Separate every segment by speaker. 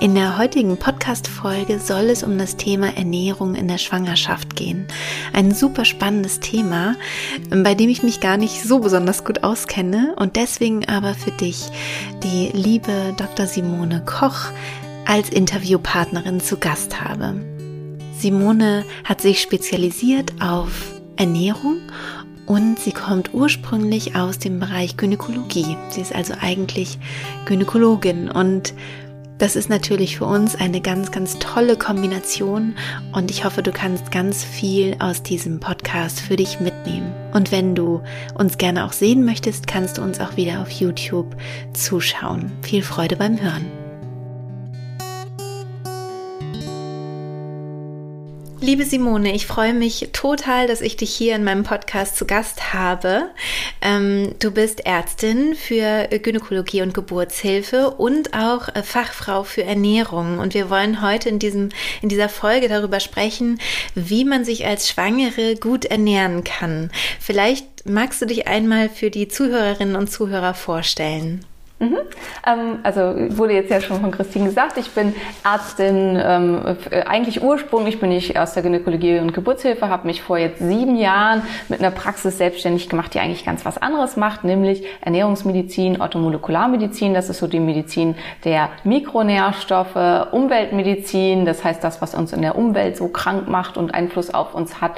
Speaker 1: In der heutigen Podcast-Folge soll es um das Thema Ernährung in der Schwangerschaft gehen. Ein super spannendes Thema, bei dem ich mich gar nicht so besonders gut auskenne und deswegen aber für dich die liebe Dr. Simone Koch als Interviewpartnerin zu Gast habe. Simone hat sich spezialisiert auf Ernährung und sie kommt ursprünglich aus dem Bereich Gynäkologie. Sie ist also eigentlich Gynäkologin und das ist natürlich für uns eine ganz, ganz tolle Kombination und ich hoffe, du kannst ganz viel aus diesem Podcast für dich mitnehmen. Und wenn du uns gerne auch sehen möchtest, kannst du uns auch wieder auf YouTube zuschauen. Viel Freude beim Hören. Liebe Simone, ich freue mich total, dass ich dich hier in meinem Podcast zu Gast habe. Ähm, du bist Ärztin für Gynäkologie und Geburtshilfe und auch äh, Fachfrau für Ernährung. Und wir wollen heute in, diesem, in dieser Folge darüber sprechen, wie man sich als Schwangere gut ernähren kann. Vielleicht magst du dich einmal für die Zuhörerinnen und Zuhörer vorstellen.
Speaker 2: Mhm. Ähm, also wurde jetzt ja schon von Christine gesagt, ich bin Ärztin, ähm, äh, eigentlich ursprünglich bin ich aus der Gynäkologie und Geburtshilfe, habe mich vor jetzt sieben Jahren mit einer Praxis selbstständig gemacht, die eigentlich ganz was anderes macht, nämlich Ernährungsmedizin, Orthomolekularmedizin, das ist so die Medizin der Mikronährstoffe, Umweltmedizin, das heißt das, was uns in der Umwelt so krank macht und Einfluss auf uns hat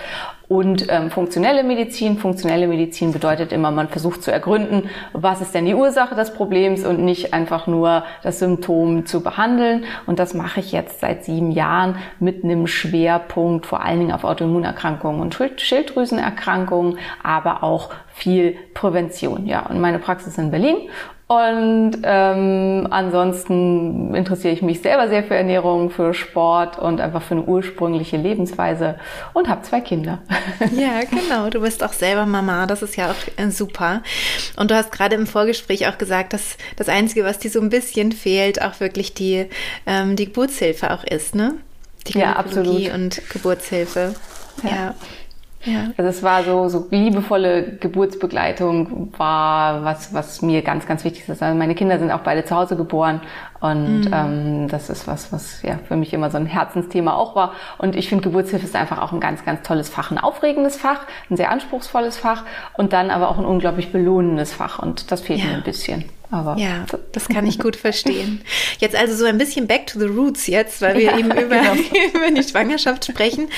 Speaker 2: und ähm, funktionelle Medizin. Funktionelle Medizin bedeutet immer, man versucht zu ergründen, was ist denn die Ursache des Problems und nicht einfach nur das Symptom zu behandeln. Und das mache ich jetzt seit sieben Jahren mit einem Schwerpunkt vor allen Dingen auf Autoimmunerkrankungen und Schilddrüsenerkrankungen, aber auch viel Prävention. Ja, und meine Praxis in Berlin und ähm, ansonsten interessiere ich mich selber sehr für Ernährung, für Sport und einfach für eine ursprüngliche Lebensweise und habe zwei Kinder.
Speaker 1: Ja, genau. Du bist auch selber Mama. Das ist ja auch äh, super. Und du hast gerade im Vorgespräch auch gesagt, dass das Einzige, was dir so ein bisschen fehlt, auch wirklich die, ähm, die Geburtshilfe auch ist, ne? Die
Speaker 2: ja, absolut.
Speaker 1: und Geburtshilfe.
Speaker 2: ja. ja. Ja. Also es war so, so liebevolle Geburtsbegleitung war was, was mir ganz, ganz wichtig ist. Also meine Kinder sind auch beide zu Hause geboren und mhm. ähm, das ist was, was ja für mich immer so ein Herzensthema auch war. Und ich finde, Geburtshilfe ist einfach auch ein ganz, ganz tolles Fach, ein aufregendes Fach, ein sehr anspruchsvolles Fach und dann aber auch ein unglaublich belohnendes Fach. Und das fehlt ja. mir ein bisschen.
Speaker 1: Aber ja, das kann ich gut verstehen. Jetzt also so ein bisschen back to the roots jetzt, weil wir ja, eben über, genau. über die Schwangerschaft sprechen.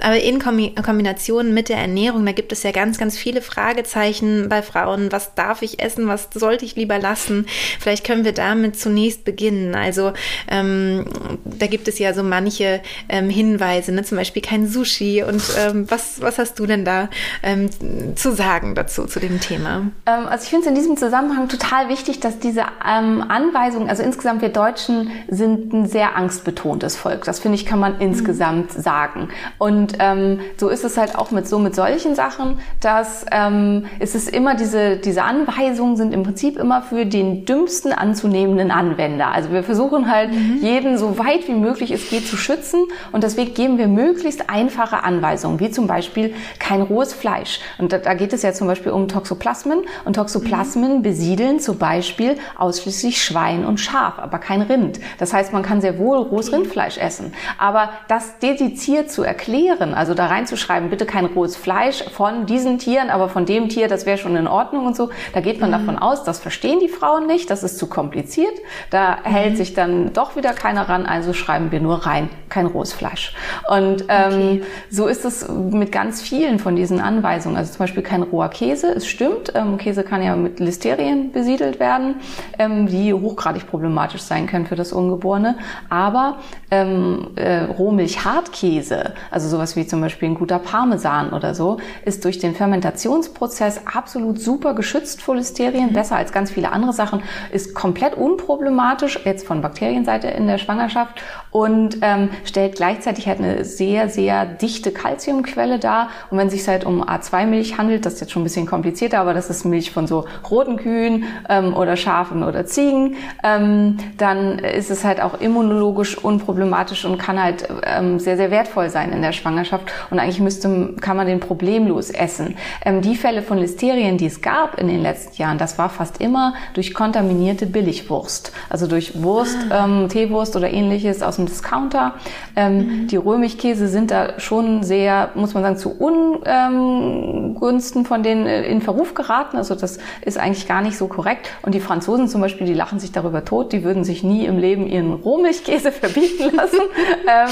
Speaker 1: Aber in Kombination mit der Ernährung, da gibt es ja ganz, ganz viele Fragezeichen bei Frauen. Was darf ich essen? Was sollte ich lieber lassen? Vielleicht können wir damit zunächst beginnen. Also ähm, da gibt es ja so manche ähm, Hinweise, ne? zum Beispiel kein Sushi. Und ähm, was, was hast du denn da ähm, zu sagen dazu, zu dem Thema?
Speaker 2: Ähm, also ich finde es in diesem Zusammenhang total wichtig, dass diese ähm, Anweisungen, also insgesamt wir Deutschen sind ein sehr angstbetontes Volk. Das finde ich, kann man insgesamt mhm. sagen. Und ähm, so ist es halt auch mit so mit solchen Sachen, dass ähm, es ist immer diese, diese Anweisungen sind im Prinzip immer für den dümmsten anzunehmenden Anwender. Also wir versuchen halt mhm. jeden so weit wie möglich es geht zu schützen und deswegen geben wir möglichst einfache Anweisungen, wie zum Beispiel kein rohes Fleisch. Und da, da geht es ja zum Beispiel um Toxoplasmen und Toxoplasmen mhm. besiedeln zum Beispiel Beispiel ausschließlich Schwein und Schaf, aber kein Rind. Das heißt, man kann sehr wohl rohes Rindfleisch essen. Aber das dediziert zu erklären, also da reinzuschreiben, bitte kein rohes Fleisch von diesen Tieren, aber von dem Tier, das wäre schon in Ordnung und so, da geht man mhm. davon aus, das verstehen die Frauen nicht, das ist zu kompliziert. Da mhm. hält sich dann doch wieder keiner ran, also schreiben wir nur rein, kein rohes Fleisch. Und ähm, okay. so ist es mit ganz vielen von diesen Anweisungen. Also zum Beispiel kein roher Käse, es stimmt, ähm, Käse kann ja mit Listerien besiedelt werden werden, ähm, die hochgradig problematisch sein können für das Ungeborene. Aber ähm, äh, Rohmilch-Hartkäse, also sowas wie zum Beispiel ein guter Parmesan oder so, ist durch den Fermentationsprozess absolut super geschützt vor Listerien, mhm. besser als ganz viele andere Sachen, ist komplett unproblematisch, jetzt von Bakterienseite in der Schwangerschaft und ähm, stellt gleichzeitig halt eine sehr, sehr dichte Kalziumquelle dar. Und wenn es sich halt um A2-Milch handelt, das ist jetzt schon ein bisschen komplizierter, aber das ist Milch von so roten Kühen ähm, oder Schafen oder Ziegen, ähm, dann ist es halt auch immunologisch unproblematisch und kann halt ähm, sehr, sehr wertvoll sein in der Schwangerschaft. Und eigentlich müsste, kann man den problemlos essen. Ähm, die Fälle von Listerien, die es gab in den letzten Jahren, das war fast immer durch kontaminierte Billigwurst. Also durch Wurst, ah. ähm, Teewurst oder ähnliches aus dem Discounter. Ähm, mhm. Die Römichkäse sind da schon sehr, muss man sagen, zu Ungunsten von denen äh, in Verruf geraten. Also das ist eigentlich gar nicht so korrekt. Und die Franzosen zum Beispiel, die lachen sich darüber tot. Die würden sich nie im Leben ihren Rohmilchkäse verbieten lassen. ähm,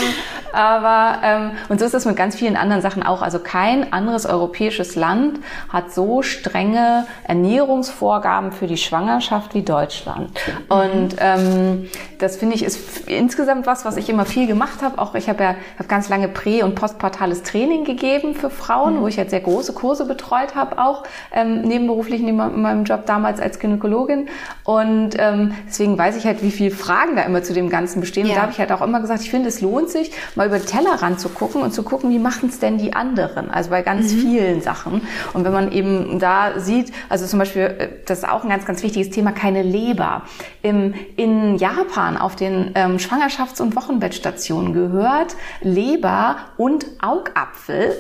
Speaker 2: aber ähm, und so ist es mit ganz vielen anderen Sachen auch. Also kein anderes europäisches Land hat so strenge Ernährungsvorgaben für die Schwangerschaft wie Deutschland. Mhm. Und ähm, das finde ich ist insgesamt was, was ich immer viel gemacht habe. Auch ich habe ja hab ganz lange prä- und postpartales Training gegeben für Frauen, mhm. wo ich halt sehr große Kurse betreut habe, auch ähm, nebenberuflich neben meinem Job damals als Gynäkologin. Und ähm, deswegen weiß ich halt, wie viele Fragen da immer zu dem Ganzen bestehen. Ja. Und da habe ich halt auch immer gesagt, ich finde, es lohnt sich, mal über den Tellerrand zu gucken und zu gucken, wie machen es denn die anderen? Also bei ganz mhm. vielen Sachen. Und wenn man eben da sieht, also zum Beispiel, äh, das ist auch ein ganz, ganz wichtiges Thema, keine Leber. Im, in Japan auf den ähm, Schwangerschafts- und Wochenbettstationen gehört Leber und Augapfel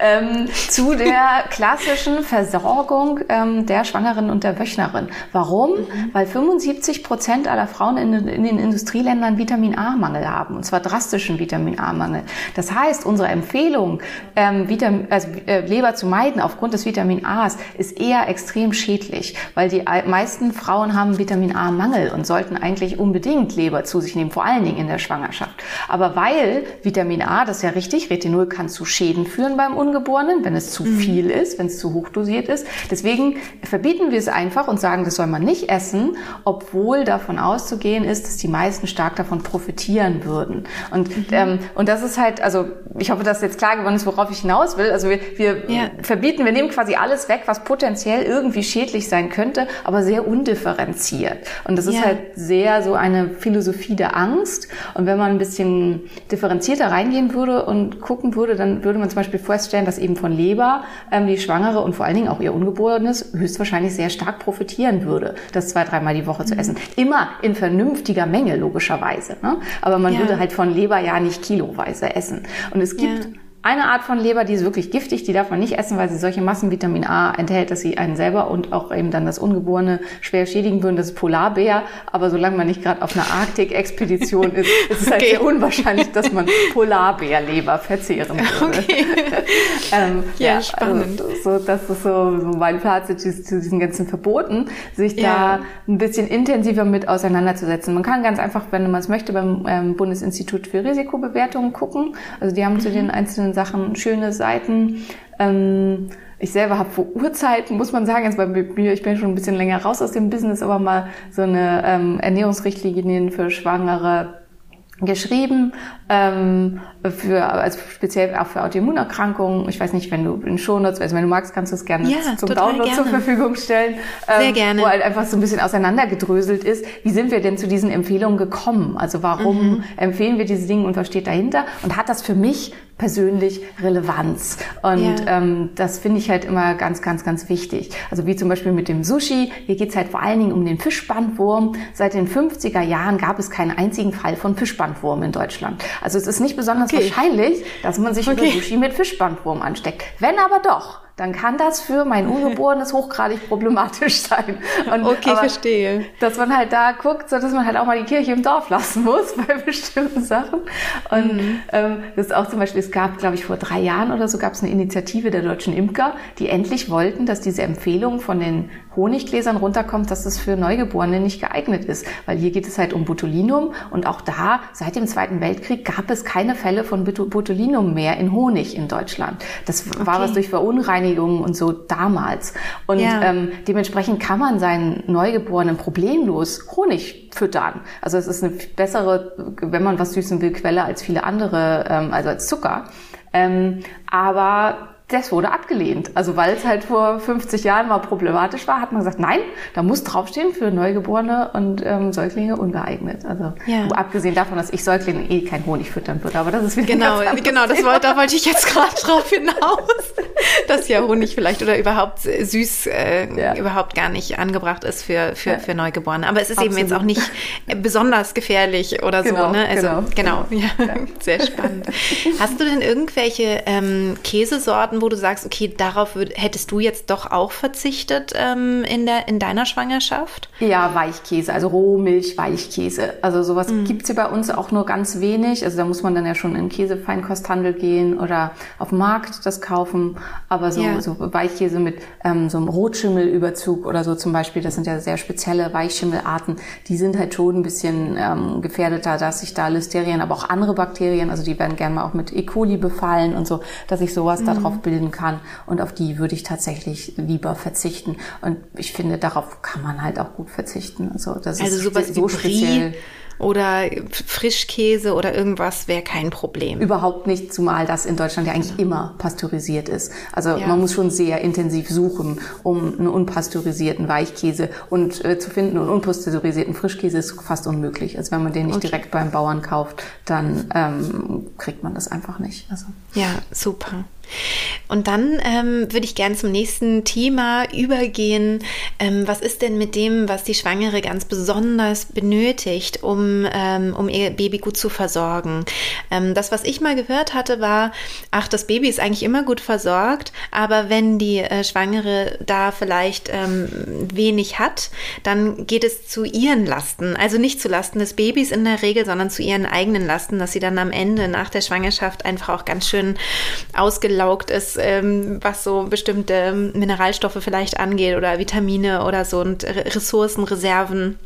Speaker 2: ähm, zu der klassischen Versorgung ähm, der Schwangeren und der Wöchnerin. Warum? Mhm. Weil 75 Prozent aller Frauen in, in den Industrieländern Vitamin A-Mangel haben, und zwar drastischen Vitamin A-Mangel. Das heißt, unsere Empfehlung, ähm, Vitamin, also, äh, Leber zu meiden aufgrund des Vitamin A's, ist eher extrem schädlich, weil die meisten Frauen haben Vitamin A-Mangel und sollten eigentlich unbedingt Leber zu sich nehmen, vor allen Dingen in der Schwangerschaft. Aber weil Vitamin A, das ist ja richtig, Retinol kann zu Schäden führen beim Ungeborenen, wenn es zu mhm. viel ist, wenn es zu hoch dosiert ist. Deswegen verbieten wir es einfach und sagen, das soll man nicht essen, obwohl davon auszugehen ist, dass die meisten stark davon profitieren würden. Und, mhm. ähm, und das ist halt, also ich hoffe, dass jetzt klar geworden ist, worauf ich hinaus will. Also wir, wir ja. verbieten, wir nehmen quasi alles weg, was potenziell irgendwie schädlich sein könnte, aber sehr undifferenziert. Und das ist ja. halt sehr so eine Philosophie der Angst. Und wenn man ein bisschen differenzierter reingehen würde und gucken würde, dann würde man zum Beispiel feststellen, dass eben von Leber ähm, die Schwangere und vor allen Dingen auch ihr Ungeborenes höchstwahrscheinlich sehr stark profitieren würde, das zwei, dreimal die Woche mhm. zu essen. Immer in vernünftiger Menge, logischerweise. Ne? Aber man ja. würde halt von Leber ja nicht kiloweise essen. Und es gibt ja eine Art von Leber, die ist wirklich giftig, die darf man nicht essen, weil sie solche Massen Vitamin A enthält, dass sie einen selber und auch eben dann das Ungeborene schwer schädigen würden. Das ist Polarbär, aber solange man nicht gerade auf einer Arktik-Expedition ist, ist es halt okay. sehr unwahrscheinlich, dass man Polarbärleber verzehren würde. Okay. ähm, ja, ja, spannend. Also, so, das ist so, so mein Fazit zu diesen ganzen Verboten, sich ja. da ein bisschen intensiver mit auseinanderzusetzen. Man kann ganz einfach, wenn man es möchte, beim ähm, Bundesinstitut für Risikobewertungen gucken. Also die haben mhm. zu den einzelnen Sachen schöne Seiten. Ähm, ich selber habe vor Urzeiten, muss man sagen, jetzt bei mir, ich bin schon ein bisschen länger raus aus dem Business, aber mal so eine ähm, Ernährungsrichtlinien für Schwangere geschrieben, ähm, für, also speziell auch für Autoimmunerkrankungen. Ich weiß nicht, wenn du in Shownotes, also wenn du magst, kannst du es gerne ja, zum Download gerne. zur Verfügung stellen. Ähm, Sehr gerne. Wo halt einfach so ein bisschen auseinandergedröselt ist. Wie sind wir denn zu diesen Empfehlungen gekommen? Also warum mhm. empfehlen wir diese Dinge und was steht dahinter? Und hat das für mich persönlich Relevanz. Und ja. ähm, das finde ich halt immer ganz, ganz, ganz wichtig. Also wie zum Beispiel mit dem Sushi. Hier geht's halt vor allen Dingen um den Fischbandwurm. Seit den 50er Jahren gab es keinen einzigen Fall von Fischbandwurm in Deutschland. Also es ist nicht besonders okay. wahrscheinlich, dass man sich okay. über Sushi mit Fischbandwurm ansteckt. Wenn aber doch, dann kann das für mein Ungeborenes hochgradig problematisch sein.
Speaker 1: Und, okay, verstehe.
Speaker 2: Dass man halt da guckt, so dass man halt auch mal die Kirche im Dorf lassen muss bei bestimmten Sachen. Und mhm. ähm, das ist auch zum Beispiel, es gab, glaube ich, vor drei Jahren oder so gab es eine Initiative der deutschen Imker, die endlich wollten, dass diese Empfehlung von den Honiggläsern runterkommt, dass es für Neugeborene nicht geeignet ist. Weil hier geht es halt um Botulinum und auch da, seit dem Zweiten Weltkrieg, gab es keine Fälle von Botulinum mehr in Honig in Deutschland. Das okay. war was durch Verunreinigungen und so damals. Und ja. ähm, dementsprechend kann man seinen Neugeborenen problemlos Honig füttern. Also es ist eine bessere, wenn man was süßen will, Quelle als viele andere, ähm, also als Zucker. Ähm, aber das wurde abgelehnt. Also weil es halt vor 50 Jahren mal problematisch war, hat man gesagt, nein, da muss draufstehen für Neugeborene und ähm, Säuglinge ungeeignet. Also ja. abgesehen davon, dass ich Säuglinge eh kein Honig füttern würde, aber das ist wieder
Speaker 1: genau, genau. Das wollte, da wollte ich jetzt gerade drauf hinaus. dass ja Honig vielleicht oder überhaupt süß äh, ja. überhaupt gar nicht angebracht ist für, für, ja. für Neugeborene. Aber es ist Absolut. eben jetzt auch nicht besonders gefährlich oder genau, so. Ne? Also genau, genau. Ja, sehr spannend. Hast du denn irgendwelche ähm, Käsesorten, wo du sagst, okay, darauf würd, hättest du jetzt doch auch verzichtet ähm, in, der, in deiner Schwangerschaft?
Speaker 2: Ja, Weichkäse, also Rohmilch, Weichkäse. Also sowas mhm. gibt's hier bei uns auch nur ganz wenig. Also da muss man dann ja schon in Käsefeinkosthandel gehen oder auf dem Markt das kaufen. Aber so, ja. so Weichkäse mit ähm, so einem Rotschimmelüberzug oder so zum Beispiel, das sind ja sehr spezielle Weichschimmelarten, die sind halt schon ein bisschen ähm, gefährdeter, dass sich da Listerien, aber auch andere Bakterien, also die werden gerne mal auch mit E. coli befallen und so, dass ich sowas mhm. darauf bilden kann. Und auf die würde ich tatsächlich lieber verzichten. Und ich finde, darauf kann man halt auch gut verzichten. Also das
Speaker 1: also
Speaker 2: ist
Speaker 1: sowas so speziell oder Frischkäse oder irgendwas wäre kein Problem.
Speaker 2: Überhaupt nicht, zumal das in Deutschland ja eigentlich immer pasteurisiert ist. Also ja. man muss schon sehr intensiv suchen, um einen unpasteurisierten Weichkäse und äh, zu finden und unpasteurisierten Frischkäse ist fast unmöglich. Also wenn man den nicht okay. direkt beim Bauern kauft, dann ähm, kriegt man das einfach nicht. Also.
Speaker 1: Ja, super. Und dann ähm, würde ich gerne zum nächsten Thema übergehen. Ähm, was ist denn mit dem, was die Schwangere ganz besonders benötigt, um, ähm, um ihr Baby gut zu versorgen? Ähm, das, was ich mal gehört hatte, war, ach, das Baby ist eigentlich immer gut versorgt, aber wenn die äh, Schwangere da vielleicht ähm, wenig hat, dann geht es zu ihren Lasten. Also nicht zu Lasten des Babys in der Regel, sondern zu ihren eigenen Lasten, dass sie dann am Ende nach der Schwangerschaft einfach auch ganz schön ausgelaugt ausgelaugt ist, ähm, was so bestimmte Mineralstoffe vielleicht angeht oder Vitamine oder so und Ressourcen, Reserven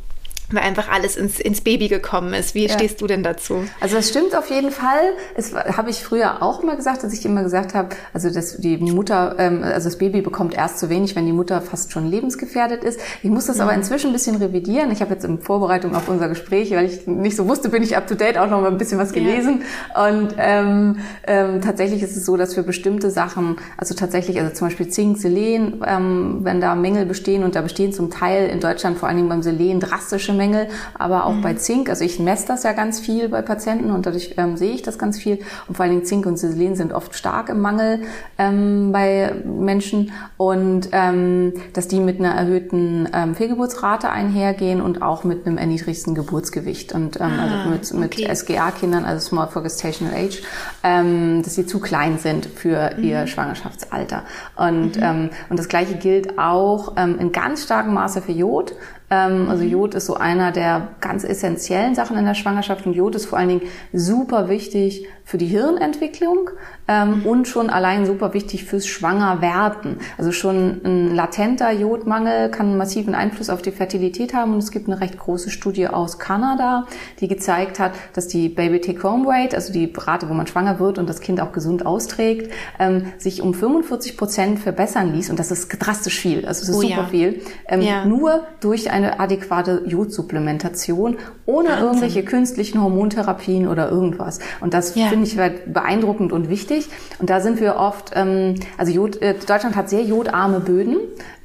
Speaker 1: weil einfach alles ins, ins Baby gekommen ist. Wie ja. stehst du denn dazu?
Speaker 2: Also das stimmt auf jeden Fall. Das habe ich früher auch immer gesagt, dass ich immer gesagt habe, also dass die Mutter, ähm, also das Baby bekommt erst zu wenig, wenn die Mutter fast schon lebensgefährdet ist. Ich muss das mhm. aber inzwischen ein bisschen revidieren. Ich habe jetzt in Vorbereitung auf unser Gespräch, weil ich nicht so wusste, bin ich up to date, auch noch mal ein bisschen was gelesen. Ja. Und ähm, ähm, tatsächlich ist es so, dass für bestimmte Sachen, also tatsächlich, also zum Beispiel Zink, Selen, ähm, wenn da Mängel bestehen und da bestehen zum Teil in Deutschland vor allen Dingen beim Selen drastische Mängel, aber auch mhm. bei Zink. Also ich messe das ja ganz viel bei Patienten und dadurch ähm, sehe ich das ganz viel. Und vor allen Dingen Zink und Selen sind oft stark im Mangel ähm, bei Menschen und ähm, dass die mit einer erhöhten ähm, Fehlgeburtsrate einhergehen und auch mit einem erniedrigsten Geburtsgewicht und ähm, also ah, also mit, okay. mit SGA-Kindern, also Small for Gestational Age, ähm, dass sie zu klein sind für mhm. ihr Schwangerschaftsalter. Und, mhm. ähm, und das Gleiche gilt auch ähm, in ganz starkem Maße für Jod. Ähm, also. Jod ist so einer der ganz essentiellen Sachen in der Schwangerschaft und Jod ist vor allen Dingen super wichtig für die Hirnentwicklung ähm, mhm. und schon allein super wichtig fürs Schwangerwerden. Also schon ein latenter Jodmangel kann einen massiven Einfluss auf die Fertilität haben und es gibt eine recht große Studie aus Kanada, die gezeigt hat, dass die Baby Take-Home Rate, also die Rate, wo man schwanger wird und das Kind auch gesund austrägt, ähm, sich um 45 Prozent verbessern ließ und das ist drastisch viel, also das ist oh, super ja. viel, ähm, ja. nur durch eine adäquate Jodsupplementation, ohne Wahnsinn. irgendwelche künstlichen Hormontherapien oder irgendwas. Und das ja finde ich halt beeindruckend und wichtig. Und da sind wir oft, ähm, also Jod, äh, Deutschland hat sehr jodarme Böden.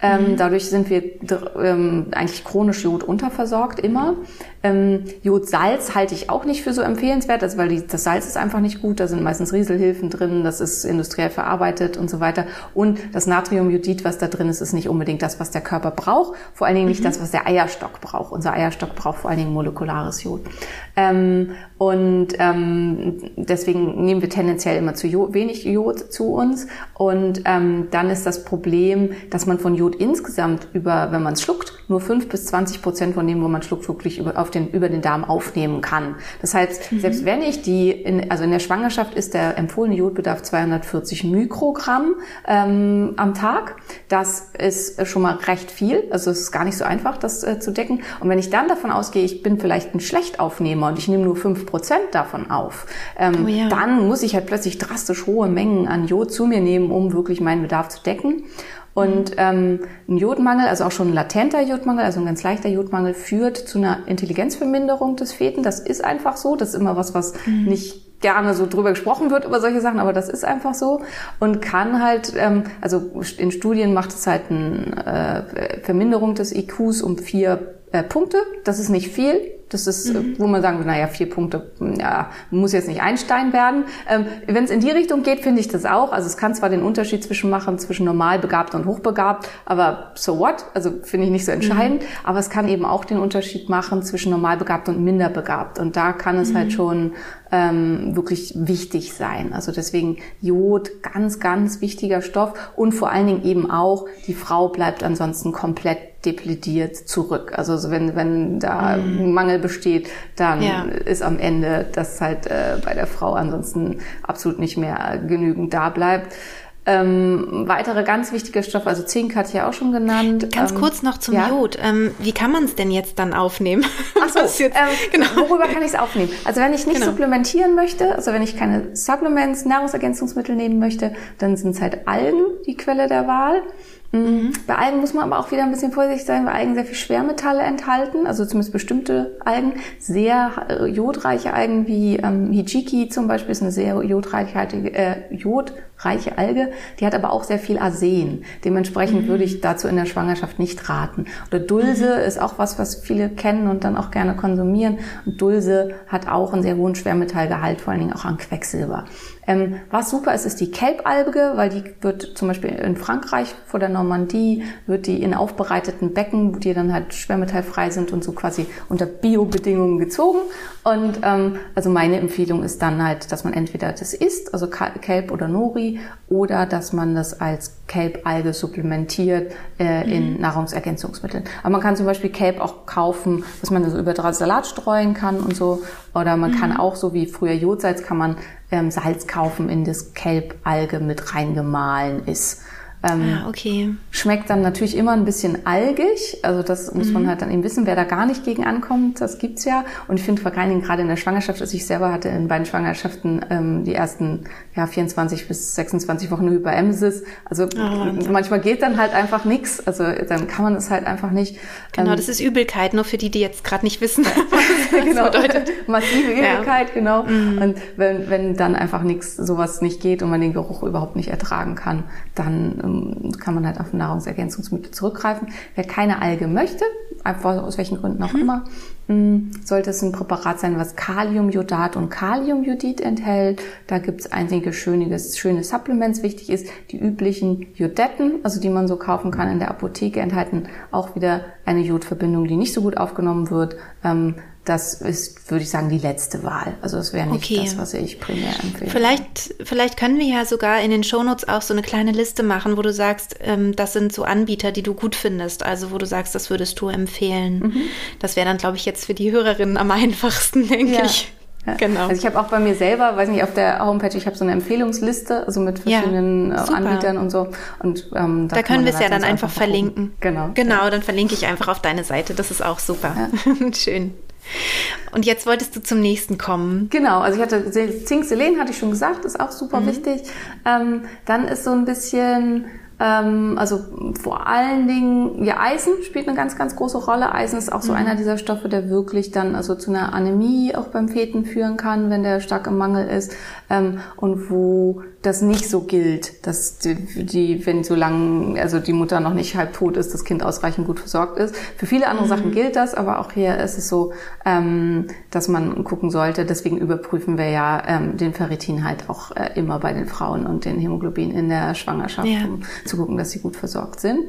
Speaker 2: Ähm, mhm. Dadurch sind wir ähm, eigentlich chronisch Jod unterversorgt immer. Ähm, Jodsalz halte ich auch nicht für so empfehlenswert, also weil die, das Salz ist einfach nicht gut. Da sind meistens Rieselhilfen drin, das ist industriell verarbeitet und so weiter. Und das Natriumjodid, was da drin ist, ist nicht unbedingt das, was der Körper braucht. Vor allen Dingen nicht mhm. das, was der Eierstock braucht. Unser Eierstock braucht vor allen Dingen molekulares Jod. Ähm, und ähm, deswegen nehmen wir tendenziell immer zu Jod, wenig Jod zu uns. Und ähm, dann ist das Problem, dass man von Jod insgesamt über, wenn man es schluckt, nur fünf bis zwanzig Prozent von dem, wo man schluckt, wirklich über, auf den, über den Darm aufnehmen kann. Das heißt, mhm. selbst wenn ich die, in, also in der Schwangerschaft ist der empfohlene Jodbedarf 240 Mikrogramm ähm, am Tag. Das ist schon mal recht viel. Also es ist gar nicht so einfach, das äh, zu decken. Und wenn ich dann davon ausgehe, ich bin vielleicht ein Schlechtaufnehmer und ich nehme nur fünf Prozent davon auf, ähm, oh ja. dann muss ich halt plötzlich drastisch hohe Mengen an Jod zu mir nehmen, um wirklich meinen Bedarf zu decken. Und ähm, ein Jodmangel, also auch schon ein latenter Jodmangel, also ein ganz leichter Jodmangel, führt zu einer Intelligenzverminderung des Feten. Das ist einfach so. Das ist immer was, was mhm. nicht gerne so drüber gesprochen wird über solche Sachen, aber das ist einfach so und kann halt, ähm, also in Studien macht es halt eine äh, Verminderung des IQs um vier äh, Punkte. Das ist nicht viel, Das ist, mhm. wo man sagen würde, naja, vier Punkte, ja, muss jetzt nicht Einstein werden. Ähm, Wenn es in die Richtung geht, finde ich das auch. Also es kann zwar den Unterschied zwischen machen, zwischen normal begabt und hochbegabt, aber so what? Also finde ich nicht so entscheidend. Mhm. Aber es kann eben auch den Unterschied machen zwischen normal begabt und minder begabt. Und da kann es halt mhm. halt schon ähm, wirklich wichtig sein. Also deswegen Jod, ganz, ganz wichtiger Stoff und vor allen Dingen eben auch, die Frau bleibt ansonsten komplett deplädiert zurück. Also wenn, wenn da mhm. Mangel besteht, dann ja. ist am Ende das halt äh, bei der Frau ansonsten absolut nicht mehr genügend da bleibt. Ähm, weitere ganz wichtige Stoffe, also Zink hatte ich ja auch schon genannt.
Speaker 1: Ganz ähm, kurz noch zum ja. Jod. Ähm, wie kann man es denn jetzt dann aufnehmen?
Speaker 2: Ach so, jetzt, ähm, genau. worüber kann ich es aufnehmen? Also wenn ich nicht genau. supplementieren möchte, also wenn ich keine Supplements, Nahrungsergänzungsmittel nehmen möchte, dann sind es halt Algen die Quelle der Wahl. Mhm. Bei Algen muss man aber auch wieder ein bisschen vorsichtig sein, weil Algen sehr viel Schwermetalle enthalten, also zumindest bestimmte Algen. Sehr äh, jodreiche Algen wie ähm, Hijiki zum Beispiel ist eine sehr jodreiche, äh, jodreiche Alge, die hat aber auch sehr viel Arsen. Dementsprechend mhm. würde ich dazu in der Schwangerschaft nicht raten. Oder Dulse mhm. ist auch was, was viele kennen und dann auch gerne konsumieren. Und Dulse hat auch einen sehr hohen Schwermetallgehalt, vor allen Dingen auch an Quecksilber. Ähm, was super ist, ist die Kelbalge, weil die wird zum Beispiel in Frankreich vor der Normandie, wird die in aufbereiteten Becken, die dann halt schwermetallfrei sind und so quasi unter Biobedingungen gezogen. Und ähm, also meine Empfehlung ist dann halt, dass man entweder das isst, also Kelb oder Nori, oder dass man das als Kelbalge supplementiert äh, in mhm. Nahrungsergänzungsmitteln. Aber man kann zum Beispiel Kelb auch kaufen, was man so über Salat streuen kann und so. Oder man mhm. kann auch, so wie früher Jodsalz, kann man ähm, Salz kaufen, in das Kelbalge mit reingemahlen ist.
Speaker 1: Ähm, ah, okay.
Speaker 2: Schmeckt dann natürlich immer ein bisschen algig. Also das muss mhm. man halt dann eben wissen, wer da gar nicht gegen ankommt. Das gibt's ja. Und ich finde vor allen Dingen gerade in der Schwangerschaft, also ich selber hatte in beiden Schwangerschaften ähm, die ersten ja, 24 bis 26 Wochen Hyperemesis. Also oh, manchmal geht dann halt einfach nichts. Also dann kann man es halt einfach nicht.
Speaker 1: Genau, ähm, das ist Übelkeit, nur für die, die jetzt gerade nicht wissen, was
Speaker 2: genau. bedeutet. Massive Übelkeit, ja. genau. Mhm. Und wenn, wenn dann einfach nichts, sowas nicht geht und man den Geruch überhaupt nicht ertragen kann, dann ähm, kann man halt auf Nahrungsergänzungsmittel zurückgreifen. Wer keine Alge möchte, einfach aus welchen Gründen auch mhm. immer, mm, sollte es ein Präparat sein, was Kaliumjodat und Kaliumjodid enthält. Da gibt es einige schöne, schöne Supplements. Wichtig ist, die üblichen Jodetten, also die man so kaufen kann in der Apotheke, enthalten auch wieder eine Jodverbindung, die nicht so gut aufgenommen wird. Ähm, das ist, würde ich sagen, die letzte Wahl. Also das wäre nicht okay. das, was ich primär empfehle.
Speaker 1: Vielleicht, vielleicht können wir ja sogar in den Shownotes auch so eine kleine Liste machen, wo du sagst, ähm, das sind so Anbieter, die du gut findest. Also wo du sagst, das würdest du empfehlen. Mhm. Das wäre dann, glaube ich, jetzt für die Hörerinnen am einfachsten, denke ja. ich.
Speaker 2: Ja. Genau. Also ich habe auch bei mir selber, weiß nicht, auf der Homepage, ich habe so eine Empfehlungsliste, also mit verschiedenen ja, äh, Anbietern und so. Und
Speaker 1: ähm, da, da können wir es ja dann einfach verlinken.
Speaker 2: Genau.
Speaker 1: Genau, dann verlinke ich einfach auf deine Seite. Das ist auch super. Ja. Schön. Und jetzt wolltest du zum nächsten kommen.
Speaker 2: Genau, also ich hatte Zink, Selen hatte ich schon gesagt, ist auch super mhm. wichtig. Ähm, dann ist so ein bisschen ähm, also vor allen Dingen, ja, Eisen spielt eine ganz, ganz große Rolle. Eisen ist auch so mhm. einer dieser Stoffe, der wirklich dann also zu einer Anämie auch beim Feten führen kann, wenn der stark im Mangel ist. Ähm, und wo das nicht so gilt, dass die, die, wenn so lange, also die Mutter noch nicht halb tot ist, das Kind ausreichend gut versorgt ist. Für viele andere mhm. Sachen gilt das, aber auch hier ist es so, ähm, dass man gucken sollte. Deswegen überprüfen wir ja ähm, den Ferritin halt auch äh, immer bei den Frauen und den Hämoglobin in der Schwangerschaft, ja. um zu gucken, dass sie gut versorgt sind.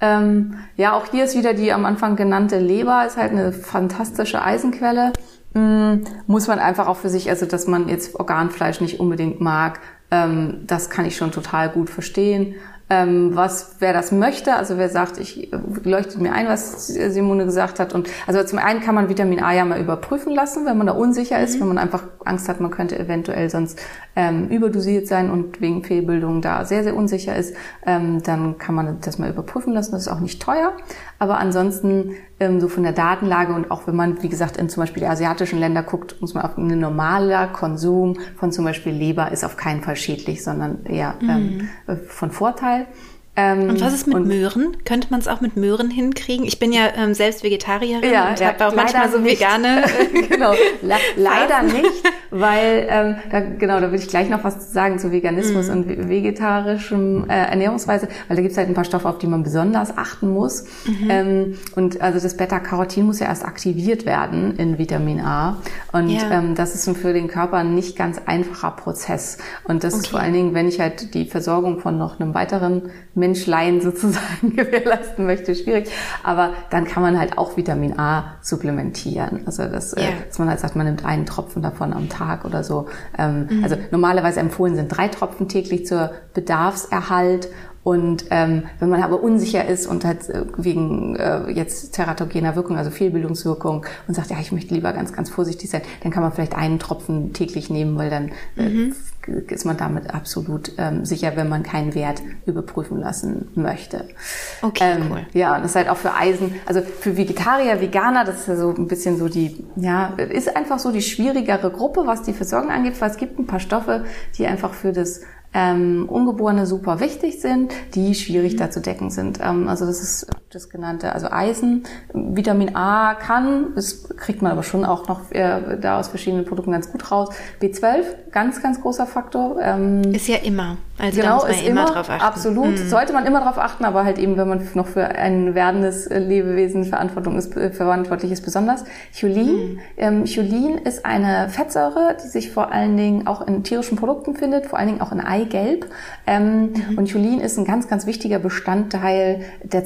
Speaker 2: Ähm, ja, auch hier ist wieder die am Anfang genannte Leber, ist halt eine fantastische Eisenquelle. Mm, muss man einfach auch für sich, also dass man jetzt Organfleisch nicht unbedingt mag, ähm, das kann ich schon total gut verstehen. Ähm, was, wer das möchte, also wer sagt, ich leuchtet mir ein, was Simone gesagt hat. Und also zum einen kann man Vitamin A ja mal überprüfen lassen, wenn man da unsicher ist, mhm. wenn man einfach Angst hat, man könnte eventuell sonst ähm, überdosiert sein und wegen Fehlbildung da sehr, sehr unsicher ist, ähm, dann kann man das mal überprüfen lassen. Das ist auch nicht teuer. Aber ansonsten ähm, so von der Datenlage und auch wenn man, wie gesagt, in zum Beispiel die asiatischen Länder guckt, muss man auf einen normaler Konsum von zum Beispiel Leber ist auf keinen Fall schädlich, sondern eher ähm, mhm. von Vorteil.
Speaker 1: Ähm, und was ist mit Möhren? Könnte man es auch mit Möhren hinkriegen? Ich bin ja ähm, selbst Vegetarierin ja, und ja, habe auch manchmal so nicht. vegane.
Speaker 2: genau, Le leider nicht. weil ähm, da, genau, da will ich gleich noch was sagen zu Veganismus mhm. und vegetarischem äh, Ernährungsweise, weil da gibt es halt ein paar Stoffe, auf die man besonders achten muss. Mhm. Ähm, und also das Beta-Carotin muss ja erst aktiviert werden in Vitamin A. Und ja. ähm, das ist für den Körper ein nicht ganz einfacher Prozess. Und das okay. ist vor allen Dingen, wenn ich halt die Versorgung von noch einem weiteren Menschlein sozusagen gewährleisten möchte, schwierig. Aber dann kann man halt auch Vitamin A supplementieren. Also das, äh, ja. dass man halt sagt, man nimmt einen Tropfen davon am Tag oder so. Ähm, mhm. Also normalerweise empfohlen sind drei Tropfen täglich zur Bedarfserhalt und ähm, wenn man aber unsicher ist und hat äh, wegen äh, jetzt teratogener Wirkung, also Fehlbildungswirkung und sagt, ja, ich möchte lieber ganz, ganz vorsichtig sein, dann kann man vielleicht einen Tropfen täglich nehmen, weil dann äh, mhm. ist man damit absolut ähm, sicher, wenn man keinen Wert überprüfen lassen möchte.
Speaker 1: Okay, ähm, cool.
Speaker 2: Ja, und das ist halt auch für Eisen, also für Vegetarier, Veganer, das ist ja so ein bisschen so die, ja, ist einfach so die schwierigere Gruppe, was die Versorgung angeht, weil es gibt ein paar Stoffe, die einfach für das ähm, Ungeborene super wichtig sind, die schwierig mhm. da zu decken sind. Ähm, also das ist das genannte, also Eisen, Vitamin A kann, das kriegt man aber schon auch noch äh, da aus verschiedenen Produkten ganz gut raus. B12, ganz, ganz großer Faktor.
Speaker 1: Ähm, ist ja immer.
Speaker 2: Also genau, ist immer, drauf achten. Absolut, mhm. sollte man immer drauf achten, aber halt eben, wenn man noch für ein werdendes Lebewesen Verantwortung ist, äh, verantwortlich ist, besonders. Cholin. Mhm. Ähm, Cholin ist eine Fettsäure, die sich vor allen Dingen auch in tierischen Produkten findet, vor allen Dingen auch in Eigelb. Ähm, mhm. Und Cholin ist ein ganz, ganz wichtiger Bestandteil der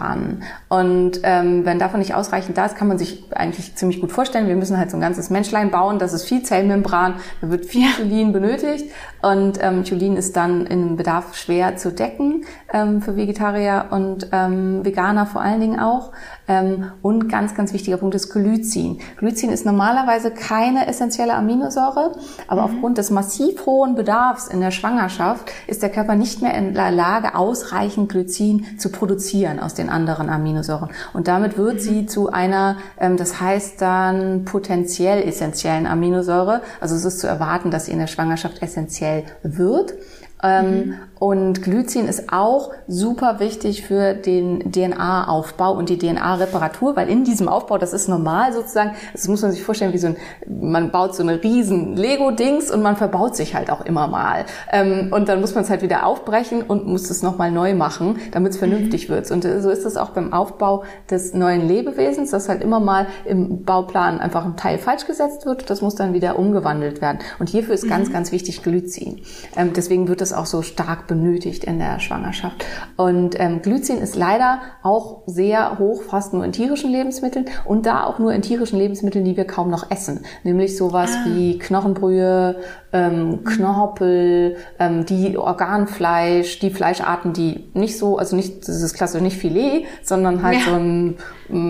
Speaker 2: Zellmembranen. Und ähm, wenn davon nicht ausreichend da ist, kann man sich eigentlich ziemlich gut vorstellen, wir müssen halt so ein ganzes Menschlein bauen, das ist viel Zellmembran, da wird viel Cholin benötigt. Und ähm, Cholin ist dann in Bedarf schwer zu decken ähm, für Vegetarier und ähm, Veganer vor allen Dingen auch. Ähm, und ganz, ganz wichtiger Punkt ist Glycin. Glycin ist normalerweise keine essentielle Aminosäure, aber mhm. aufgrund des massiv hohen Bedarfs in der Schwangerschaft ist der Körper nicht mehr in der Lage, ausreichend Glycin zu produzieren aus den anderen Aminosäuren. Und damit wird mhm. sie zu einer, ähm, das heißt dann potenziell essentiellen Aminosäure. Also es ist zu erwarten, dass sie in der Schwangerschaft essentiell wird. Ähm, mhm. Und Glycin ist auch super wichtig für den DNA-Aufbau und die DNA-Reparatur, weil in diesem Aufbau, das ist normal sozusagen, das muss man sich vorstellen, wie so ein, man baut so eine riesen Lego-Dings und man verbaut sich halt auch immer mal. Ähm, und dann muss man es halt wieder aufbrechen und muss es nochmal neu machen, damit es mhm. vernünftig mhm. wird. Und so ist es auch beim Aufbau des neuen Lebewesens, dass halt immer mal im Bauplan einfach ein Teil falsch gesetzt wird. Das muss dann wieder umgewandelt werden. Und hierfür ist mhm. ganz, ganz wichtig Glycin. Ähm, deswegen wird es auch so stark benötigt in der Schwangerschaft. Und ähm, Glycin ist leider auch sehr hoch, fast nur in tierischen Lebensmitteln und da auch nur in tierischen Lebensmitteln, die wir kaum noch essen. Nämlich sowas ah. wie Knochenbrühe, ähm, Knorpel, ähm, die Organfleisch, die Fleischarten, die nicht so, also nicht, das ist klassisch nicht Filet, sondern halt ja. so ein,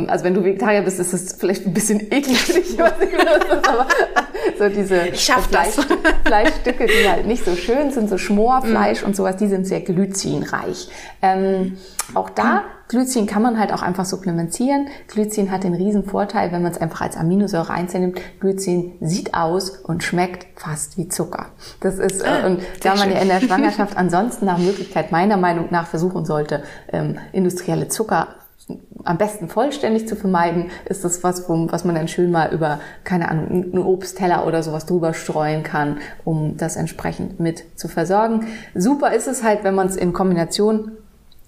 Speaker 2: also wenn du Vegetarier bist, ist es vielleicht ein bisschen eklig für dich, was ich benutze, aber so diese
Speaker 1: ich schaff
Speaker 2: Fleisch, das. Fleischstücke, die halt nicht so schön sind, so Schmorfleisch mm. und sowas, die sind sehr glycinreich. Ähm, auch da Glycin kann man halt auch einfach supplementieren. Glycin hat den riesen Vorteil, wenn man es einfach als Aminosäure einzeln nimmt. Glycin sieht aus und schmeckt fast wie Zucker. Das ist, äh, ah, und da man ja in der Schwangerschaft ansonsten nach Möglichkeit meiner Meinung nach versuchen sollte, ähm, industrielle Zucker am besten vollständig zu vermeiden, ist das was, was man dann schön mal über, keine Ahnung, einen Obstteller oder sowas drüber streuen kann, um das entsprechend mit zu versorgen. Super ist es halt, wenn man es in Kombination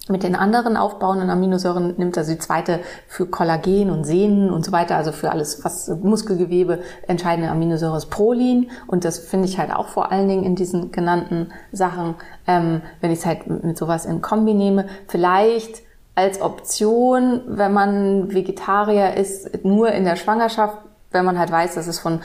Speaker 2: mit den anderen aufbauenden Aminosäuren nimmt also die zweite für Kollagen und Sehnen und so weiter, also für alles, was Muskelgewebe entscheidende Aminosäure ist Prolin und das finde ich halt auch vor allen Dingen in diesen genannten Sachen, ähm, wenn ich es halt mit sowas in Kombi nehme, vielleicht als Option, wenn man Vegetarier ist, nur in der Schwangerschaft, wenn man halt weiß, dass es von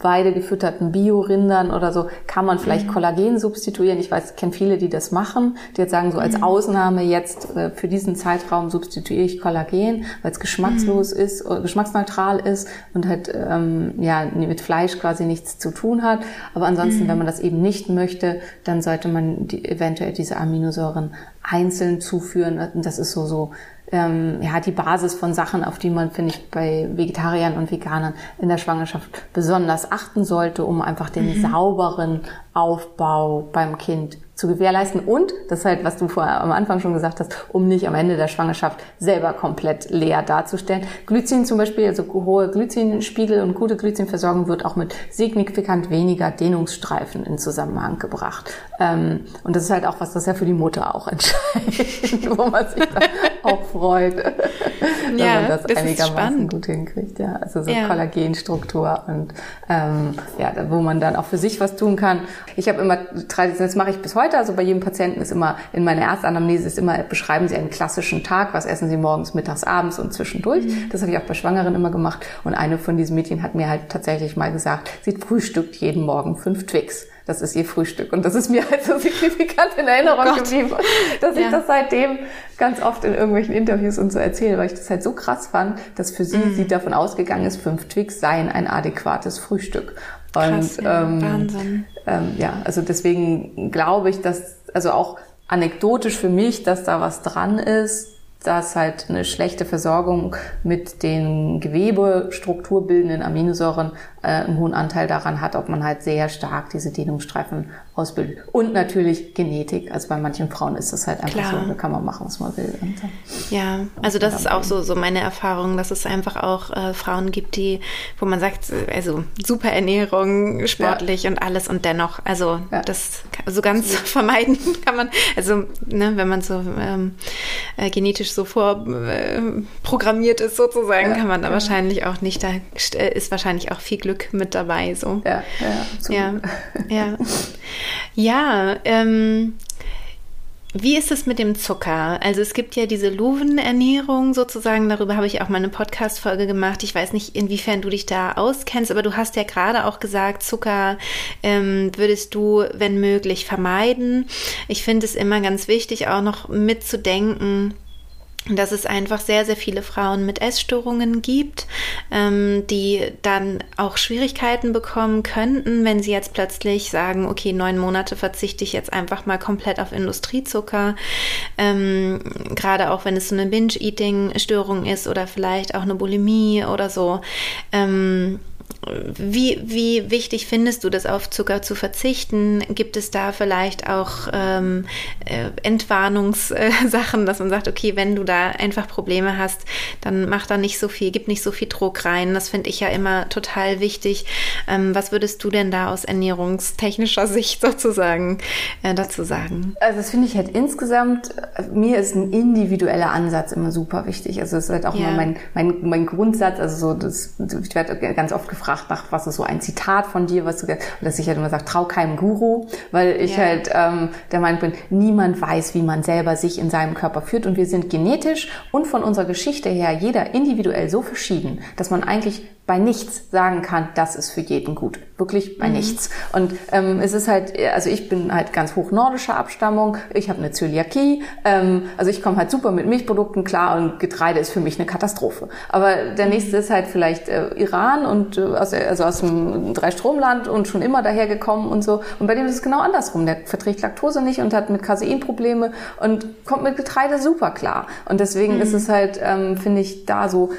Speaker 2: weidegefütterten Biorindern oder so kann man vielleicht mhm. Kollagen substituieren. Ich weiß, ich kenne viele, die das machen, die jetzt sagen, so als mhm. Ausnahme jetzt äh, für diesen Zeitraum substituiere ich Kollagen, weil es geschmackslos mhm. ist, äh, geschmacksneutral ist und halt ähm, ja mit Fleisch quasi nichts zu tun hat. Aber ansonsten, wenn mhm. man das eben nicht möchte, dann sollte man die, eventuell diese Aminosäuren einzeln zuführen. Das ist so so ähm, ja, die Basis von Sachen, auf die man, finde ich, bei Vegetariern und Veganern in der Schwangerschaft besonders achten sollte, um einfach den mhm. sauberen Aufbau beim Kind zu gewährleisten und, das ist halt, was du vorher am Anfang schon gesagt hast, um nicht am Ende der Schwangerschaft selber komplett leer darzustellen. Glycin zum Beispiel, also hohe Glycinspiegel und gute Glycinversorgung wird auch mit signifikant weniger Dehnungsstreifen in Zusammenhang gebracht. Ähm, und das ist halt auch was, das ja für die Mutter auch entscheidend, wo man sich dann auch freut, wenn ja, man das, das einigermaßen gut hinkriegt. Ja, also so ja. Kollagenstruktur und ähm, ja, wo man dann auch für sich was tun kann. Ich habe immer traditionell, das mache ich bis heute, also bei jedem Patienten ist immer in meiner Erstanamnese ist immer beschreiben Sie einen klassischen Tag, was essen Sie morgens, mittags, abends und zwischendurch. Mhm. Das habe ich auch bei Schwangeren immer gemacht und eine von diesen Mädchen hat mir halt tatsächlich mal gesagt, sie frühstückt jeden Morgen fünf Twix. Das ist ihr Frühstück. Und das ist mir halt so signifikant in Erinnerung oh geblieben, dass ja. ich das seitdem ganz oft in irgendwelchen Interviews und so erzähle, weil ich das halt so krass fand, dass für sie, mhm. sie davon ausgegangen ist, fünf Twix seien ein adäquates Frühstück. Und krass, ja. ähm, Wahnsinn. Ähm, ja, also deswegen glaube ich, dass, also auch anekdotisch für mich, dass da was dran ist, dass halt eine schlechte Versorgung mit den Gewebestrukturbildenden Aminosäuren äh, einen hohen Anteil daran hat, ob man halt sehr stark diese Dehnungsstreifen ausbildet. Und natürlich Genetik. Also bei manchen Frauen ist das halt einfach Klar. so, da kann man machen, was man will.
Speaker 1: Ja, also das ist auch so, so meine Erfahrung, dass es einfach auch äh, Frauen gibt, die, wo man sagt, also super Ernährung, sportlich ja. und alles und dennoch, also ja. das so ganz vermeiden kann man, also ne, wenn man so ähm, äh, genetisch so vorprogrammiert äh, ist sozusagen, ja, kann man da wahrscheinlich auch nicht, da äh, ist wahrscheinlich auch viel Glück mit dabei so. Ja, ja, ja, ja. Ja, ähm, wie ist es mit dem Zucker? Also es gibt ja diese Luvenernährung sozusagen, darüber habe ich auch mal eine Podcast-Folge gemacht. Ich weiß nicht, inwiefern du dich da auskennst, aber du hast ja gerade auch gesagt, Zucker ähm, würdest du, wenn möglich, vermeiden. Ich finde es immer ganz wichtig, auch noch mitzudenken, dass es einfach sehr, sehr viele Frauen mit Essstörungen gibt, ähm, die dann auch Schwierigkeiten bekommen könnten, wenn sie jetzt plötzlich sagen, okay, neun Monate verzichte ich jetzt einfach mal komplett auf Industriezucker. Ähm, Gerade auch wenn es so eine Binge-Eating-Störung ist oder vielleicht auch eine Bulimie oder so. Ähm, wie, wie wichtig findest du das, auf Zucker zu verzichten? Gibt es da vielleicht auch ähm, äh, Entwarnungssachen, dass man sagt, okay, wenn du da einfach Probleme hast, dann mach da nicht so viel, gib nicht so viel Druck rein. Das finde ich ja immer total wichtig. Ähm, was würdest du denn da aus ernährungstechnischer Sicht sozusagen äh, dazu sagen?
Speaker 2: Also das finde ich halt insgesamt, mir ist ein individueller Ansatz immer super wichtig. Also das ist halt auch ja. immer mein, mein, mein Grundsatz. Also so, das, ich werde ganz oft gefragt, gefragt nach, was ist so ein Zitat von dir, was du, und dass ich halt immer sage, trau keinem Guru, weil ich ja. halt ähm, der Meinung bin, niemand weiß, wie man selber sich in seinem Körper führt und wir sind genetisch und von unserer Geschichte her jeder individuell so verschieden, dass man eigentlich bei nichts sagen kann, das ist für jeden gut. Wirklich bei mhm. nichts. Und ähm, es ist halt, also ich bin halt ganz hoch nordischer Abstammung, ich habe eine Zöliakie, ähm, also ich komme halt super mit Milchprodukten klar und Getreide ist für mich eine Katastrophe. Aber der mhm. nächste ist halt vielleicht äh, Iran und äh, aus, also aus dem Dreistromland und schon immer dahergekommen und so. Und bei dem ist es genau andersrum. Der verträgt Laktose nicht und hat mit Casein Probleme und kommt mit Getreide super klar. Und deswegen mhm. ist es halt, ähm, finde ich, da so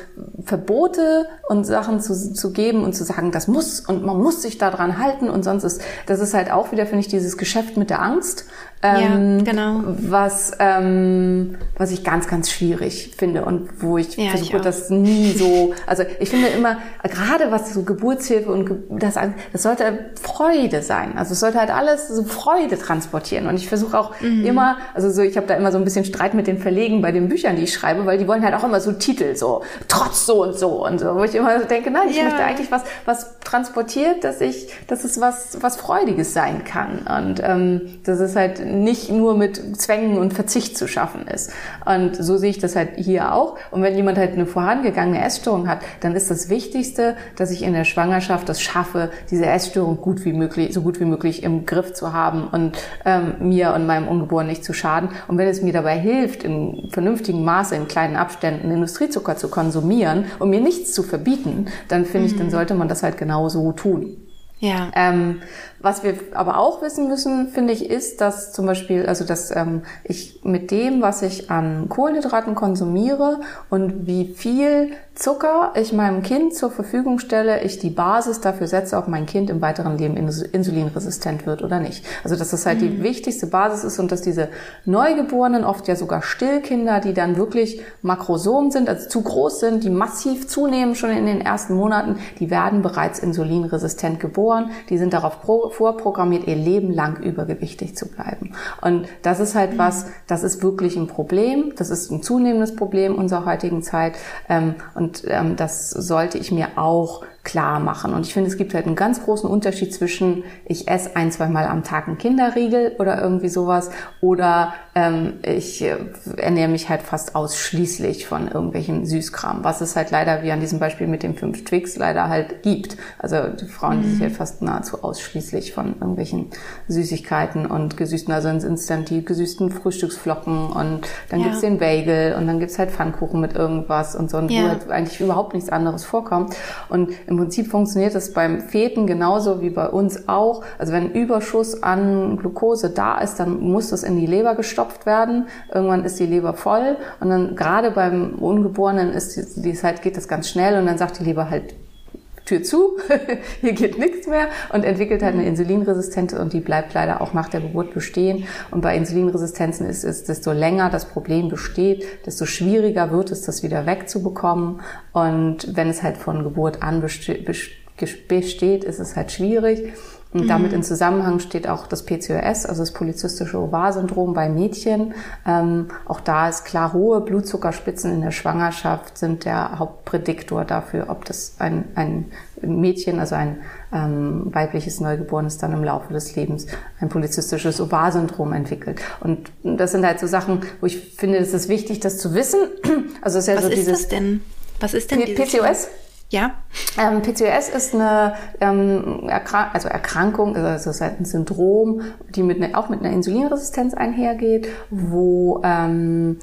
Speaker 2: Verbote und Sachen zu, zu geben und zu sagen, das muss und man muss sich daran halten und sonst ist, das ist halt auch wieder, finde ich, dieses Geschäft mit der Angst. Ähm, ja, genau. Was, ähm, was ich ganz, ganz schwierig finde und wo ich ja, versuche, ich das nie so, also ich finde immer, gerade was so Geburtshilfe und das, das sollte Freude sein. Also es sollte halt alles so Freude transportieren und ich versuche auch mhm. immer, also so, ich habe da immer so ein bisschen Streit mit den Verlegen bei den Büchern, die ich schreibe, weil die wollen halt auch immer so Titel, so trotz so und so und so, wo ich immer so denke, nein, ich ja. möchte eigentlich was, was transportiert, dass ich, dass es was, was Freudiges sein kann und ähm, das ist halt nicht nur mit Zwängen und Verzicht zu schaffen ist. Und so sehe ich das halt hier auch. Und wenn jemand halt eine vorangegangene Essstörung hat, dann ist das Wichtigste, dass ich in der Schwangerschaft das schaffe, diese Essstörung gut wie möglich, so gut wie möglich im Griff zu haben und ähm, mir und meinem Ungeborenen nicht zu schaden. Und wenn es mir dabei hilft, in vernünftigem Maße, in kleinen Abständen Industriezucker zu konsumieren und mir nichts zu verbieten, dann finde mhm. ich, dann mhm. sollte man das halt genauso tun. Ja. Ähm, was wir aber auch wissen müssen, finde ich, ist, dass zum Beispiel, also dass ähm, ich mit dem, was ich an Kohlenhydraten konsumiere und wie viel Zucker ich meinem Kind zur Verfügung stelle, ich die Basis dafür setze, ob mein Kind im weiteren Leben insulinresistent wird oder nicht. Also dass das halt mhm. die wichtigste Basis ist und dass diese Neugeborenen, oft ja sogar Stillkinder, die dann wirklich Makrosom sind, also zu groß sind, die massiv zunehmen schon in den ersten Monaten, die werden bereits insulinresistent geboren, die sind darauf vorprogrammiert, ihr Leben lang übergewichtig zu bleiben. Und das ist halt was, das ist wirklich ein Problem, das ist ein zunehmendes Problem unserer heutigen Zeit. Ähm, und ähm, das sollte ich mir auch klar machen. Und ich finde, es gibt halt einen ganz großen Unterschied zwischen, ich esse ein, zwei Mal am Tag einen Kinderriegel oder irgendwie sowas oder ähm, ich äh, ernähre mich halt fast ausschließlich von irgendwelchen Süßkram, was es halt leider, wie an diesem Beispiel mit dem fünf Twix, leider halt gibt. Also die Frauen, die sich mhm. halt fast nahezu ausschließlich von irgendwelchen Süßigkeiten und gesüßten, also instant die gesüßten Frühstücksflocken und dann ja. gibt's den Bagel und dann gibt's halt Pfannkuchen mit irgendwas und so, und ja. wo halt eigentlich überhaupt nichts anderes vorkommt. Und im Prinzip funktioniert das beim Feten genauso wie bei uns auch. Also wenn Überschuss an Glucose da ist, dann muss das in die Leber gestopft werden. Irgendwann ist die Leber voll und dann gerade beim Ungeborenen ist die, die halt, geht das ganz schnell und dann sagt die Leber halt, Tür zu, hier geht nichts mehr und entwickelt halt eine Insulinresistenz und die bleibt leider auch nach der Geburt bestehen. Und bei Insulinresistenzen ist es, desto länger das Problem besteht, desto schwieriger wird es, das wieder wegzubekommen. Und wenn es halt von Geburt an besteht, ist es halt schwierig. Und damit mhm. in Zusammenhang steht auch das PCOS, also das polyzystische Ovar-Syndrom bei Mädchen. Ähm, auch da ist klar, hohe Blutzuckerspitzen in der Schwangerschaft sind der Hauptprädiktor dafür, ob das ein, ein Mädchen, also ein ähm, weibliches Neugeborenes dann im Laufe des Lebens ein polyzystisches Ovar-Syndrom entwickelt. Und das sind halt so Sachen, wo ich finde, es ist wichtig, das zu wissen.
Speaker 1: Also es ist ja Was so ist dieses das denn? Was ist denn
Speaker 2: PCOS? Ja. Ähm, PCOS ist eine ähm, Erkrank also Erkrankung, also es ist halt ein Syndrom, die mit ne, auch mit einer Insulinresistenz einhergeht, wo ähm,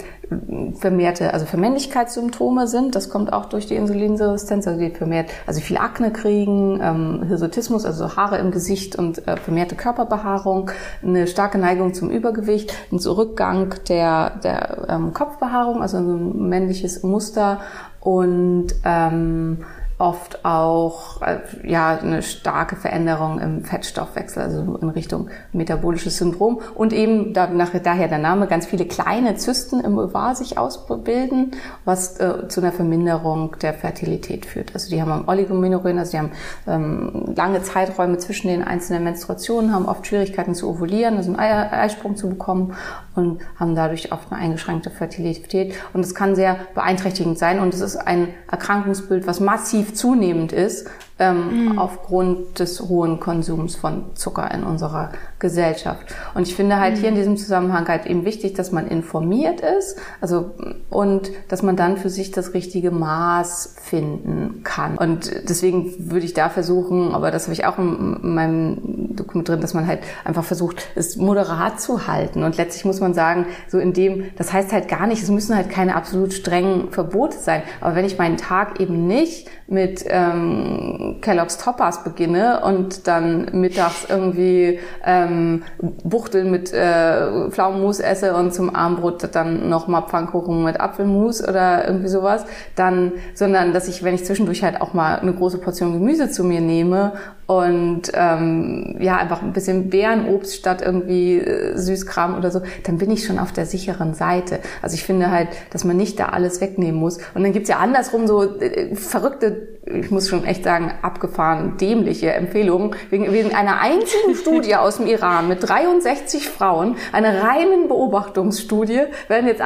Speaker 2: vermehrte, also Vermännlichkeitssymptome sind. Das kommt auch durch die Insulinresistenz, also die vermehrt, also viel Akne kriegen, ähm, Hirsutismus, also Haare im Gesicht und äh, vermehrte Körperbehaarung, eine starke Neigung zum Übergewicht, ein Zurückgang der, der ähm, Kopfbehaarung, also ein männliches Muster und ähm, oft auch äh, ja eine starke Veränderung im Fettstoffwechsel, also in Richtung metabolisches Syndrom und eben da, nach, daher der Name ganz viele kleine Zysten im Ovar sich ausbilden, was äh, zu einer Verminderung der Fertilität führt. Also die haben Oligomenorrhoen, also die haben ähm, lange Zeiträume zwischen den einzelnen Menstruationen, haben oft Schwierigkeiten zu ovulieren, also einen Ei Eisprung zu bekommen und haben dadurch oft eine eingeschränkte Fertilität und es kann sehr beeinträchtigend sein und es ist ein Erkrankungsbild, was massiv zunehmend ist ähm, mhm. aufgrund des hohen Konsums von Zucker in unserer Gesellschaft. Und ich finde halt mhm. hier in diesem Zusammenhang halt eben wichtig, dass man informiert ist, also und dass man dann für sich das richtige Maß finden kann. Und deswegen würde ich da versuchen, aber das habe ich auch in meinem Dokument drin, dass man halt einfach versucht, es moderat zu halten. Und letztlich muss man sagen, so in dem, das heißt halt gar nicht, es müssen halt keine absolut strengen Verbote sein. Aber wenn ich meinen Tag eben nicht mit ähm, Kellogg's Toppers beginne und dann mittags irgendwie ähm, Buchteln mit äh, Pflaumenmus esse und zum Abendbrot dann nochmal Pfannkuchen mit Apfelmus oder irgendwie sowas, dann, sondern dass ich, wenn ich zwischendurch halt auch mal eine große Portion Gemüse zu mir nehme und ähm, ja einfach ein bisschen Beerenobst statt irgendwie äh, Süßkram oder so, dann bin ich schon auf der sicheren Seite. Also ich finde halt, dass man nicht da alles wegnehmen muss. Und dann gibt's ja andersrum so äh, verrückte, ich muss schon echt sagen, abgefahren dämliche Empfehlungen wegen, wegen einer einzigen Studie aus dem Iran mit 63 Frauen, eine reinen Beobachtungsstudie, werden jetzt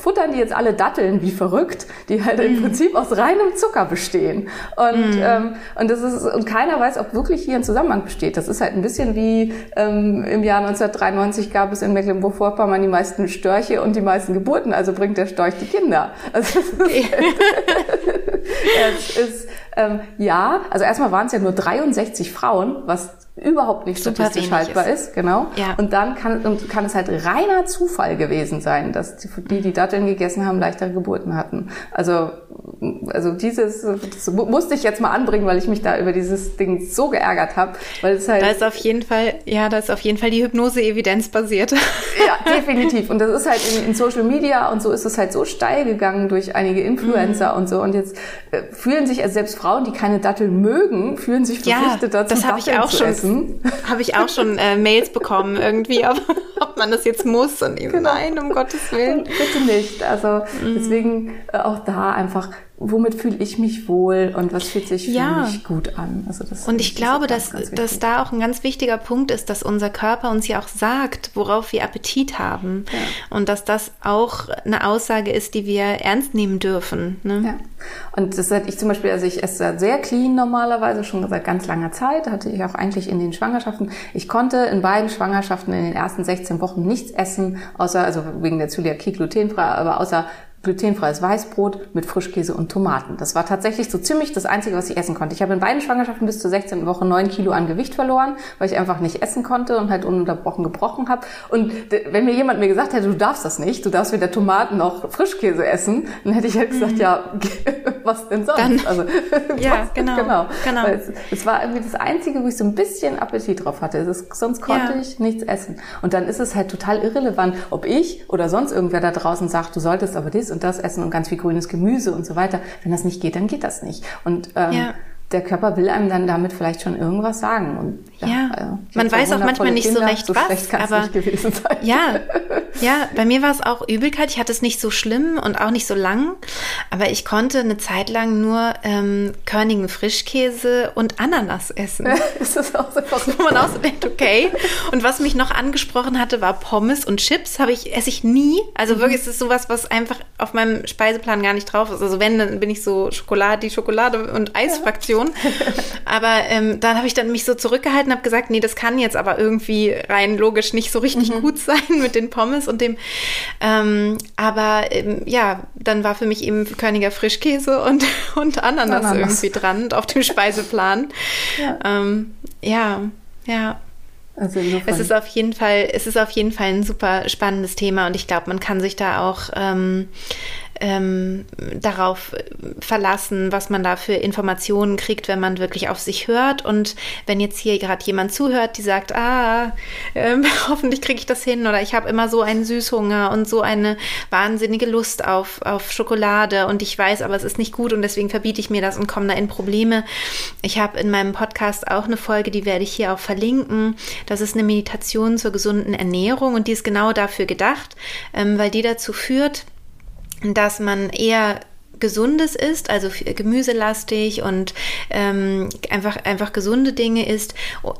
Speaker 2: futtern die jetzt alle Datteln wie verrückt, die halt im mm. Prinzip aus reinem Zucker bestehen. Und mm. ähm, und das ist und keiner weiß, ob wirklich hier ein Zusammenhang besteht. Das ist halt ein bisschen wie ähm, im Jahr 1993 gab es in Mecklenburg-Vorpommern die meisten Störche und die meisten Geburten, also bringt der Storch die Kinder. Also okay. es ist, ähm, ja, also erstmal waren es ja nur 63 Frauen, was überhaupt nicht Super statistisch haltbar ist. ist, genau. Ja. Und dann kann, und kann es halt reiner Zufall gewesen sein, dass die, die, Datteln gegessen haben, leichtere Geburten hatten. Also also dieses das musste ich jetzt mal anbringen, weil ich mich da über dieses Ding so geärgert habe, weil es halt
Speaker 1: da ist auf jeden Fall ja, da ist auf jeden Fall die Hypnose evidenzbasiert.
Speaker 2: Ja, definitiv und das ist halt in, in, Social Media und so ist es halt so steil gegangen durch einige Influencer mhm. und so und jetzt äh, fühlen sich also selbst Frauen, die keine Datteln mögen, fühlen sich verpflichtet
Speaker 1: ja, dazu das habe ich auch schon habe ich auch schon äh, Mails bekommen irgendwie, ob, ob man das jetzt muss und eben genau. nein, um Gottes Willen.
Speaker 2: Bitte nicht. Also mhm. deswegen äh, auch da einfach womit fühle ich mich wohl und was fühlt sich ja. für mich gut an.
Speaker 1: Also das und ich glaube, ganz, dass, ganz dass da auch ein ganz wichtiger Punkt ist, dass unser Körper uns ja auch sagt, worauf wir Appetit haben. Ja. Und dass das auch eine Aussage ist, die wir ernst nehmen dürfen. Ne? Ja.
Speaker 2: Und das hatte ich zum Beispiel, also ich esse sehr clean normalerweise, schon seit ganz langer Zeit, hatte ich auch eigentlich in den Schwangerschaften. Ich konnte in beiden Schwangerschaften in den ersten 16 Wochen nichts essen, außer, also wegen der Zöliakie glutenfrei, aber außer glutenfreies Weißbrot mit Frischkäse und Tomaten. Das war tatsächlich so ziemlich das Einzige, was ich essen konnte. Ich habe in beiden Schwangerschaften bis zur 16. Woche 9 Kilo an Gewicht verloren, weil ich einfach nicht essen konnte und halt ununterbrochen gebrochen habe. Und wenn mir jemand mir gesagt hätte, du darfst das nicht, du darfst weder Tomaten noch Frischkäse essen, dann hätte ich halt gesagt, mhm. ja, was denn sonst? Dann,
Speaker 1: also, ja, genau. genau. genau.
Speaker 2: Es, es, war irgendwie das Einzige, wo ich so ein bisschen Appetit drauf hatte. Ist, sonst konnte ja. ich nichts essen. Und dann ist es halt total irrelevant, ob ich oder sonst irgendwer da draußen sagt, du solltest aber dies und das essen und ganz viel grünes Gemüse und so weiter. Wenn das nicht geht, dann geht das nicht. Und ähm, ja. der Körper will einem dann damit vielleicht schon irgendwas sagen. Und
Speaker 1: ja, ja. Also, man weiß auch manchmal nicht Kinder, so recht so was, aber ja, ja, bei mir war es auch Übelkeit. Ich hatte es nicht so schlimm und auch nicht so lang, aber ich konnte eine Zeit lang nur ähm, körnigen Frischkäse und Ananas essen. das ist auch so Wo man auch so denkt, okay. Und was mich noch angesprochen hatte, war Pommes und Chips. Habe ich esse ich nie. Also mhm. wirklich ist es sowas, was einfach auf meinem Speiseplan gar nicht drauf ist. Also wenn, dann bin ich so Schokolade, die Schokolade und Eisfraktion. aber ähm, dann habe ich dann mich so zurückgehalten und habe gesagt, nee, das kann jetzt aber irgendwie rein logisch nicht so richtig mhm. gut sein mit den Pommes und dem. Ähm, aber ähm, ja, dann war für mich eben Körniger Frischkäse und, und Ananas, Ananas. irgendwie dran auf dem Speiseplan. ja. Ähm, ja, ja. Also es ist auf jeden Fall, es ist auf jeden Fall ein super spannendes Thema und ich glaube, man kann sich da auch ähm, ähm, darauf verlassen, was man da für Informationen kriegt, wenn man wirklich auf sich hört. Und wenn jetzt hier gerade jemand zuhört, die sagt, ah, ähm, hoffentlich kriege ich das hin oder ich habe immer so einen Süßhunger und so eine wahnsinnige Lust auf, auf Schokolade und ich weiß, aber es ist nicht gut und deswegen verbiete ich mir das und komme da in Probleme. Ich habe in meinem Podcast auch eine Folge, die werde ich hier auch verlinken. Das ist eine Meditation zur gesunden Ernährung und die ist genau dafür gedacht, ähm, weil die dazu führt, dass man eher Gesundes ist, also gemüselastig und ähm, einfach, einfach gesunde Dinge isst,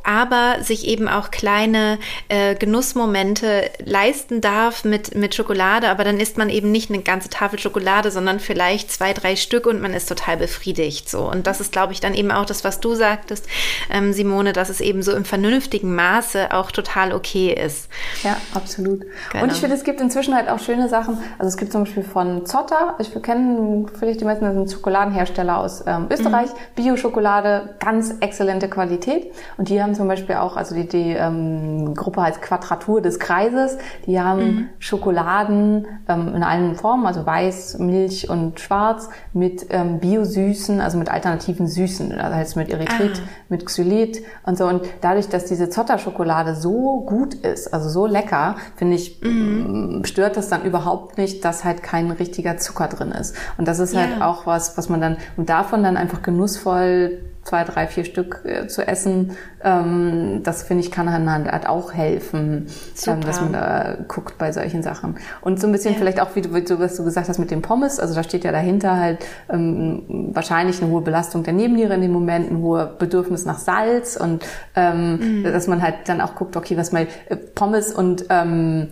Speaker 1: aber sich eben auch kleine äh, Genussmomente leisten darf mit, mit Schokolade, aber dann isst man eben nicht eine ganze Tafel Schokolade, sondern vielleicht zwei, drei Stück und man ist total befriedigt. So. Und das ist, glaube ich, dann eben auch das, was du sagtest, ähm, Simone, dass es eben so im vernünftigen Maße auch total okay ist.
Speaker 2: Ja, absolut. Genau. Und ich finde, es gibt inzwischen halt auch schöne Sachen. Also es gibt zum Beispiel von Zotter, ich kenne vielleicht die meisten, das sind Schokoladenhersteller aus ähm, Österreich, mhm. Bio-Schokolade, ganz exzellente Qualität. Und die haben zum Beispiel auch, also die, die ähm, Gruppe heißt Quadratur des Kreises, die haben mhm. Schokoladen ähm, in allen Formen, also weiß, Milch und schwarz, mit ähm, Bio-Süßen, also mit alternativen Süßen, also heißt mit Erythrit, ah. mit Xylit und so. Und dadurch, dass diese Zotter-Schokolade so gut ist, also so lecker, finde ich, mhm. stört das dann überhaupt nicht, dass halt kein richtiger Zucker drin ist. Und das ist halt ja. auch was, was man dann, und davon dann einfach genussvoll zwei, drei, vier Stück äh, zu essen, ähm, das finde ich kann halt auch helfen, ähm, dass man da guckt bei solchen Sachen. Und so ein bisschen ja. vielleicht auch, wie du, was du gesagt hast mit den Pommes, also da steht ja dahinter halt ähm, wahrscheinlich eine hohe Belastung der Nebenniere in dem Moment, ein hoher Bedürfnis nach Salz und ähm, mhm. dass man halt dann auch guckt, okay, was mal äh, Pommes und ähm,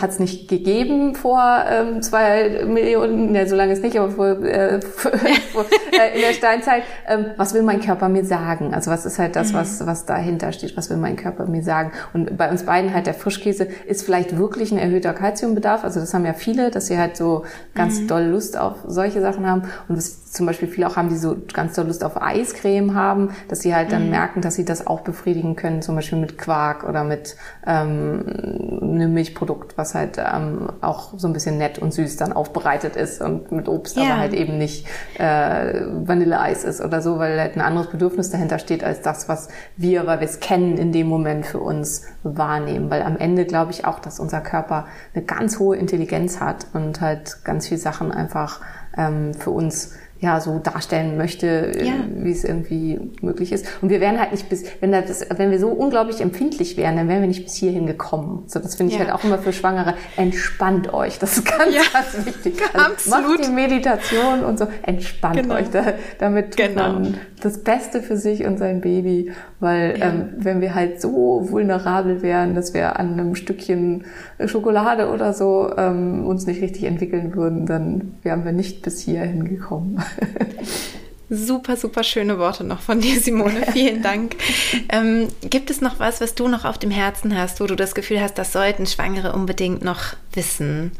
Speaker 2: hat es nicht gegeben vor ähm, zwei Millionen, ne, so lange ist nicht, aber vor, äh, vor, äh, in der Steinzeit, ähm, was will mein Körper mir sagen? Also was ist halt das, mhm. was, was dahinter steht? Was will mein Körper mir sagen? Und bei uns beiden halt der Frischkäse ist vielleicht wirklich ein erhöhter Kalziumbedarf. Also das haben ja viele, dass sie halt so ganz mhm. doll Lust auf solche Sachen haben. Und was zum Beispiel viele auch haben, die so ganz doll Lust auf Eiscreme haben, dass sie halt dann mhm. merken, dass sie das auch befriedigen können, zum Beispiel mit Quark oder mit ähm, einem Milchprodukt, was halt ähm, auch so ein bisschen nett und süß dann aufbereitet ist und mit Obst, ja. aber halt eben nicht äh, Vanilleeis ist oder so, weil halt ein anderes Bedürfnis dahinter steht als das, was wir, weil wir es kennen, in dem Moment für uns wahrnehmen. Weil am Ende glaube ich auch, dass unser Körper eine ganz hohe Intelligenz hat und halt ganz viele Sachen einfach ähm, für uns ja so darstellen möchte, äh, ja. wie es irgendwie möglich ist. Und wir wären halt nicht bis, wenn das, wenn wir so unglaublich empfindlich wären, dann wären wir nicht bis hierhin gekommen. So, das finde ich ja. halt auch immer für Schwangere. Entspannt euch, das ist ganz, ja. ganz wichtig. Also macht die Meditation und so, entspannt genau. euch. Da, damit genau. man das Beste für sich und sein Baby, weil ähm, wenn wir halt so vulnerabel wären, dass wir an einem Stückchen Schokolade oder so ähm, uns nicht richtig entwickeln würden, dann wären wir nicht bis hierhin gekommen.
Speaker 1: Super, super schöne Worte noch von dir, Simone. Vielen Dank. Ähm, gibt es noch was, was du noch auf dem Herzen hast, wo du das Gefühl hast, das sollten Schwangere unbedingt noch wissen?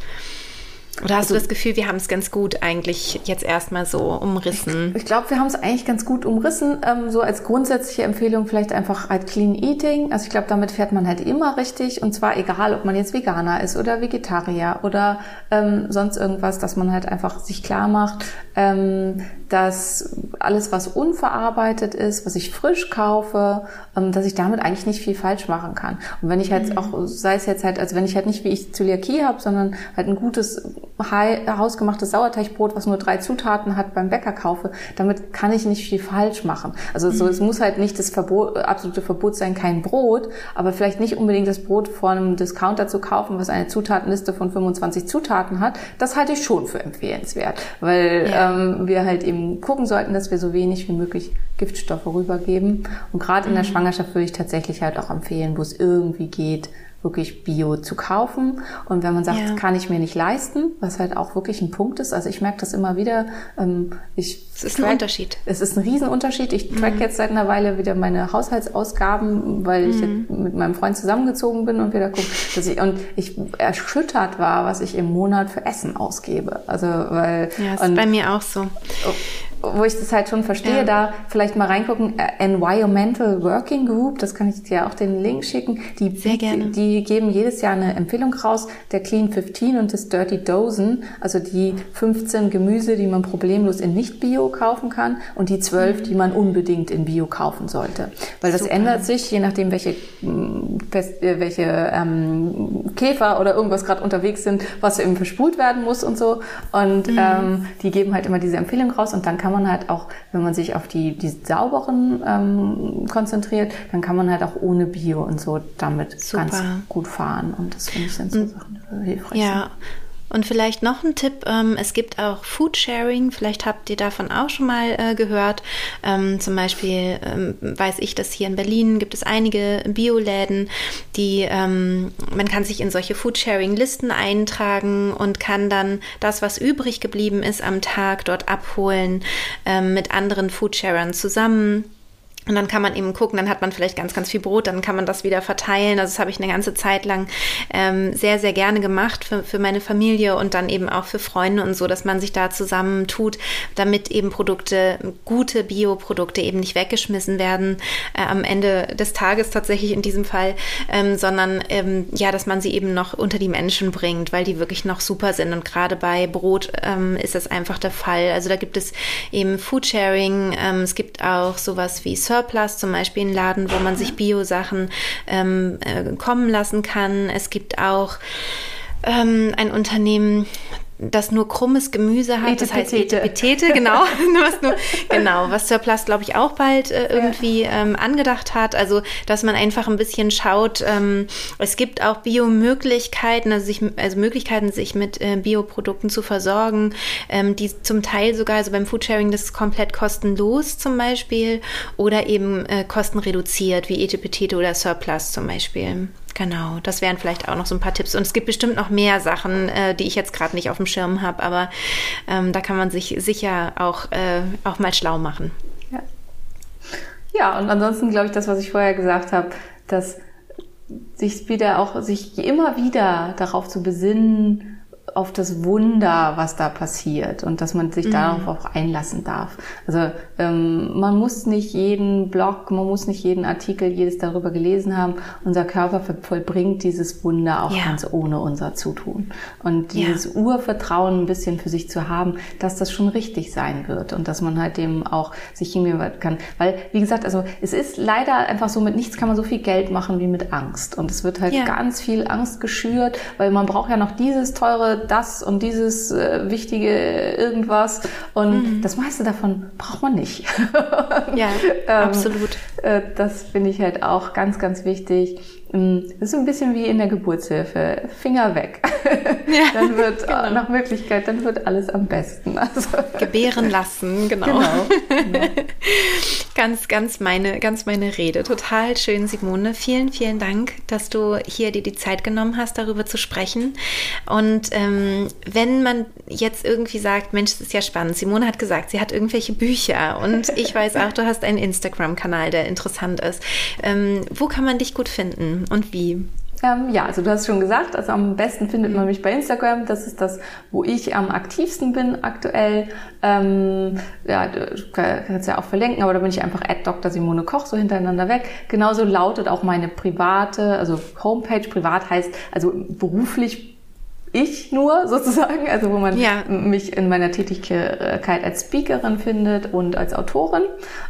Speaker 1: Oder hast also, du das Gefühl, wir haben es ganz gut eigentlich jetzt erstmal so umrissen?
Speaker 2: Ich, ich glaube, wir haben es eigentlich ganz gut umrissen. Ähm, so als grundsätzliche Empfehlung vielleicht einfach halt Clean Eating. Also ich glaube, damit fährt man halt immer richtig. Und zwar egal, ob man jetzt Veganer ist oder Vegetarier oder ähm, sonst irgendwas, dass man halt einfach sich klar macht, ähm, dass alles, was unverarbeitet ist, was ich frisch kaufe, ähm, dass ich damit eigentlich nicht viel falsch machen kann. Und wenn ich halt mhm. auch, sei es jetzt halt, also wenn ich halt nicht wie ich Zöliakie habe, sondern halt ein gutes hausgemachtes Sauerteigbrot, was nur drei Zutaten hat, beim Bäcker kaufe, damit kann ich nicht viel falsch machen. Also so, mhm. es muss halt nicht das Verbot, absolute Verbot sein, kein Brot, aber vielleicht nicht unbedingt das Brot vor einem Discounter zu kaufen, was eine Zutatenliste von 25 Zutaten hat. Das halte ich schon für empfehlenswert, weil ja. ähm, wir halt eben gucken sollten, dass wir so wenig wie möglich Giftstoffe rübergeben. Und gerade in der mhm. Schwangerschaft würde ich tatsächlich halt auch empfehlen, wo es irgendwie geht, wirklich Bio zu kaufen. Und wenn man sagt, ja. kann ich mir nicht leisten, was halt auch wirklich ein Punkt ist. Also ich merke das immer wieder. Ähm, ich
Speaker 1: es ist track, ein Unterschied.
Speaker 2: Es ist ein Riesenunterschied. Ich track mhm. jetzt seit einer Weile wieder meine Haushaltsausgaben, weil ich mhm. mit meinem Freund zusammengezogen bin und wieder gucke, dass ich und ich erschüttert war, was ich im Monat für Essen ausgebe. Also weil
Speaker 1: ja, ist bei mir auch so. Oh,
Speaker 2: wo ich das halt schon verstehe, ja. da vielleicht mal reingucken. Äh, Environmental Working Group, das kann ich dir auch den Link schicken. Die,
Speaker 1: Sehr gerne.
Speaker 2: Die geben jedes Jahr eine Empfehlung raus, der Clean 15 und das Dirty Dozen, also die 15 Gemüse, die man problemlos in Nicht-Bio kaufen kann und die 12, mhm. die man unbedingt in Bio kaufen sollte. Weil das Super. ändert sich, je nachdem, welche, mm, äh, welche ähm, Käfer oder irgendwas gerade unterwegs sind, was eben verspult werden muss und so. Und mhm. ähm, die geben halt immer diese Empfehlung raus und dann kann man halt auch, wenn man sich auf die, die sauberen ähm, konzentriert, dann kann man halt auch ohne Bio und so damit Super. ganz gut fahren. Und das finde ich dann so Sachen
Speaker 1: hilfreich. Ja. Und vielleicht noch ein Tipp, ähm, es gibt auch Foodsharing, vielleicht habt ihr davon auch schon mal äh, gehört. Ähm, zum Beispiel ähm, weiß ich, dass hier in Berlin gibt es einige Bioläden, die ähm, man kann sich in solche Foodsharing-Listen eintragen und kann dann das, was übrig geblieben ist am Tag, dort abholen ähm, mit anderen Foodsharern zusammen. Und dann kann man eben gucken, dann hat man vielleicht ganz, ganz viel Brot, dann kann man das wieder verteilen. Also das habe ich eine ganze Zeit lang ähm, sehr, sehr gerne gemacht für, für meine Familie und dann eben auch für Freunde und so, dass man sich da zusammen tut, damit eben Produkte, gute Bioprodukte eben nicht weggeschmissen werden äh, am Ende des Tages tatsächlich in diesem Fall, ähm, sondern ähm, ja, dass man sie eben noch unter die Menschen bringt, weil die wirklich noch super sind. Und gerade bei Brot ähm, ist das einfach der Fall. Also da gibt es eben Foodsharing, ähm, es gibt auch sowas wie Surplus, zum Beispiel ein Laden, wo man sich Bio-Sachen ähm, äh, kommen lassen kann. Es gibt auch ähm, ein Unternehmen, das nur krummes Gemüse hat,
Speaker 2: das heißt Etepetete,
Speaker 1: genau, was nur, genau, was Surplus, glaube ich, auch bald äh, irgendwie ähm, angedacht hat. Also, dass man einfach ein bisschen schaut, ähm, es gibt auch Biomöglichkeiten, also, sich, also Möglichkeiten, sich mit äh, Bioprodukten zu versorgen, ähm, die zum Teil sogar, also beim Foodsharing, das ist komplett kostenlos zum Beispiel oder eben äh, kostenreduziert, wie Etepetete oder Surplus zum Beispiel. Genau, das wären vielleicht auch noch so ein paar Tipps. Und es gibt bestimmt noch mehr Sachen, äh, die ich jetzt gerade nicht auf dem Schirm habe, aber ähm, da kann man sich sicher auch, äh, auch mal schlau machen. Ja.
Speaker 2: Ja, und ansonsten glaube ich, das, was ich vorher gesagt habe, dass sich wieder auch, sich immer wieder darauf zu besinnen, auf das Wunder, was da passiert und dass man sich mhm. darauf auch einlassen darf. Also ähm, man muss nicht jeden Blog, man muss nicht jeden Artikel, jedes darüber gelesen haben. Unser Körper vollbringt dieses Wunder auch ja. ganz ohne unser Zutun. Und dieses ja. Urvertrauen ein bisschen für sich zu haben, dass das schon richtig sein wird und dass man halt dem auch sich hingehen kann. Weil, wie gesagt, also es ist leider einfach so, mit nichts kann man so viel Geld machen wie mit Angst. Und es wird halt ja. ganz viel Angst geschürt, weil man braucht ja noch dieses teure das und dieses äh, wichtige irgendwas. Und mhm. das meiste davon braucht man nicht.
Speaker 1: ja, ähm, absolut.
Speaker 2: Äh, das finde ich halt auch ganz, ganz wichtig. Mm, das ist ein bisschen wie in der Geburtshilfe. Finger weg. Ja, dann wird genau. nach Möglichkeit, dann wird alles am besten.
Speaker 1: Also. Gebären lassen, genau. genau. genau. ganz, ganz meine, ganz meine Rede. Total schön, Simone. Vielen, vielen Dank, dass du hier dir die Zeit genommen hast, darüber zu sprechen. Und ähm, wenn man jetzt irgendwie sagt, Mensch, das ist ja spannend. Simone hat gesagt, sie hat irgendwelche Bücher und ich weiß auch, du hast einen Instagram-Kanal, der interessant ist. Ähm, wo kann man dich gut finden? Und wie?
Speaker 2: Ähm, ja, also du hast schon gesagt, also am besten findet man mich bei Instagram. Das ist das, wo ich am aktivsten bin aktuell. Ähm, ja, du kannst ja auch verlinken, aber da bin ich einfach at Dr. Simone Koch so hintereinander weg. Genauso lautet auch meine private, also Homepage. Privat heißt also beruflich ich nur sozusagen, also wo man ja. mich in meiner Tätigkeit als Speakerin findet und als Autorin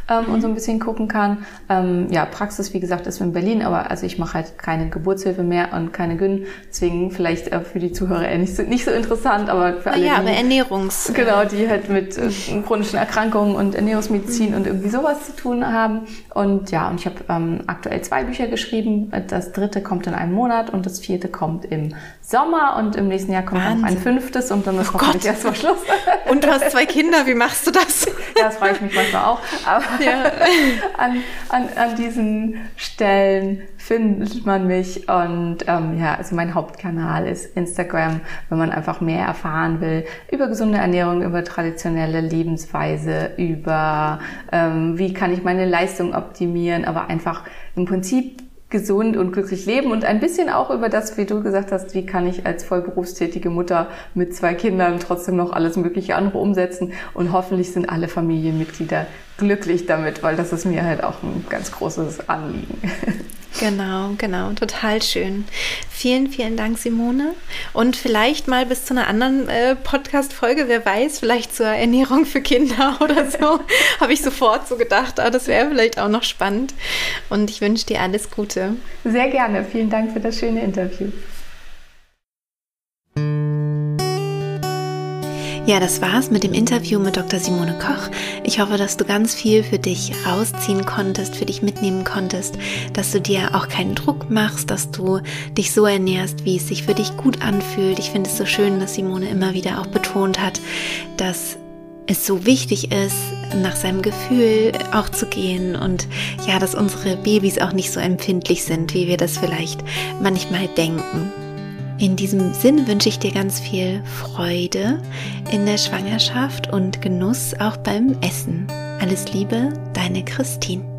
Speaker 2: ähm, mhm. und so ein bisschen gucken kann. Ähm, ja, Praxis, wie gesagt, ist in Berlin, aber also ich mache halt keine Geburtshilfe mehr und keine Gyn, deswegen vielleicht äh, für die Zuhörer eher nicht so, nicht so interessant, aber für alle,
Speaker 1: ja, aber Ernährungs
Speaker 2: genau, die halt mit äh, chronischen Erkrankungen und Ernährungsmedizin mhm. und irgendwie sowas zu tun haben. Und ja, und ich habe ähm, aktuell zwei Bücher geschrieben. Das dritte kommt in einem Monat und das vierte kommt im Sommer und im nächsten Jahr kommt Wahnsinn. noch ein fünftes und dann ist oh hoffentlich erstmal Schluss.
Speaker 1: Und du hast zwei Kinder, wie machst du das?
Speaker 2: Ja, das freue ich mich manchmal auch. Aber ja. an, an, an diesen Stellen findet man mich und ähm, ja, also mein Hauptkanal ist Instagram, wenn man einfach mehr erfahren will über gesunde Ernährung, über traditionelle Lebensweise, über ähm, wie kann ich meine Leistung optimieren, aber einfach im Prinzip gesund und glücklich leben und ein bisschen auch über das, wie du gesagt hast, wie kann ich als vollberufstätige Mutter mit zwei Kindern trotzdem noch alles mögliche andere umsetzen und hoffentlich sind alle Familienmitglieder glücklich damit, weil das ist mir halt auch ein ganz großes Anliegen.
Speaker 1: Genau, genau, total schön. Vielen, vielen Dank, Simone. Und vielleicht mal bis zu einer anderen äh, Podcast-Folge, wer weiß, vielleicht zur Ernährung für Kinder oder so, habe ich sofort so gedacht, ah, das wäre vielleicht auch noch spannend. Und ich wünsche dir alles Gute.
Speaker 2: Sehr gerne. Vielen Dank für das schöne Interview.
Speaker 1: Ja, das war's mit dem Interview mit Dr. Simone Koch. Ich hoffe, dass du ganz viel für dich rausziehen konntest, für dich mitnehmen konntest, dass du dir auch keinen Druck machst, dass du dich so ernährst, wie es sich für dich gut anfühlt. Ich finde es so schön, dass Simone immer wieder auch betont hat, dass es so wichtig ist, nach seinem Gefühl auch zu gehen und ja, dass unsere Babys auch nicht so empfindlich sind, wie wir das vielleicht manchmal denken. In diesem Sinn wünsche ich dir ganz viel Freude in der Schwangerschaft und Genuss auch beim Essen. Alles Liebe, deine Christine.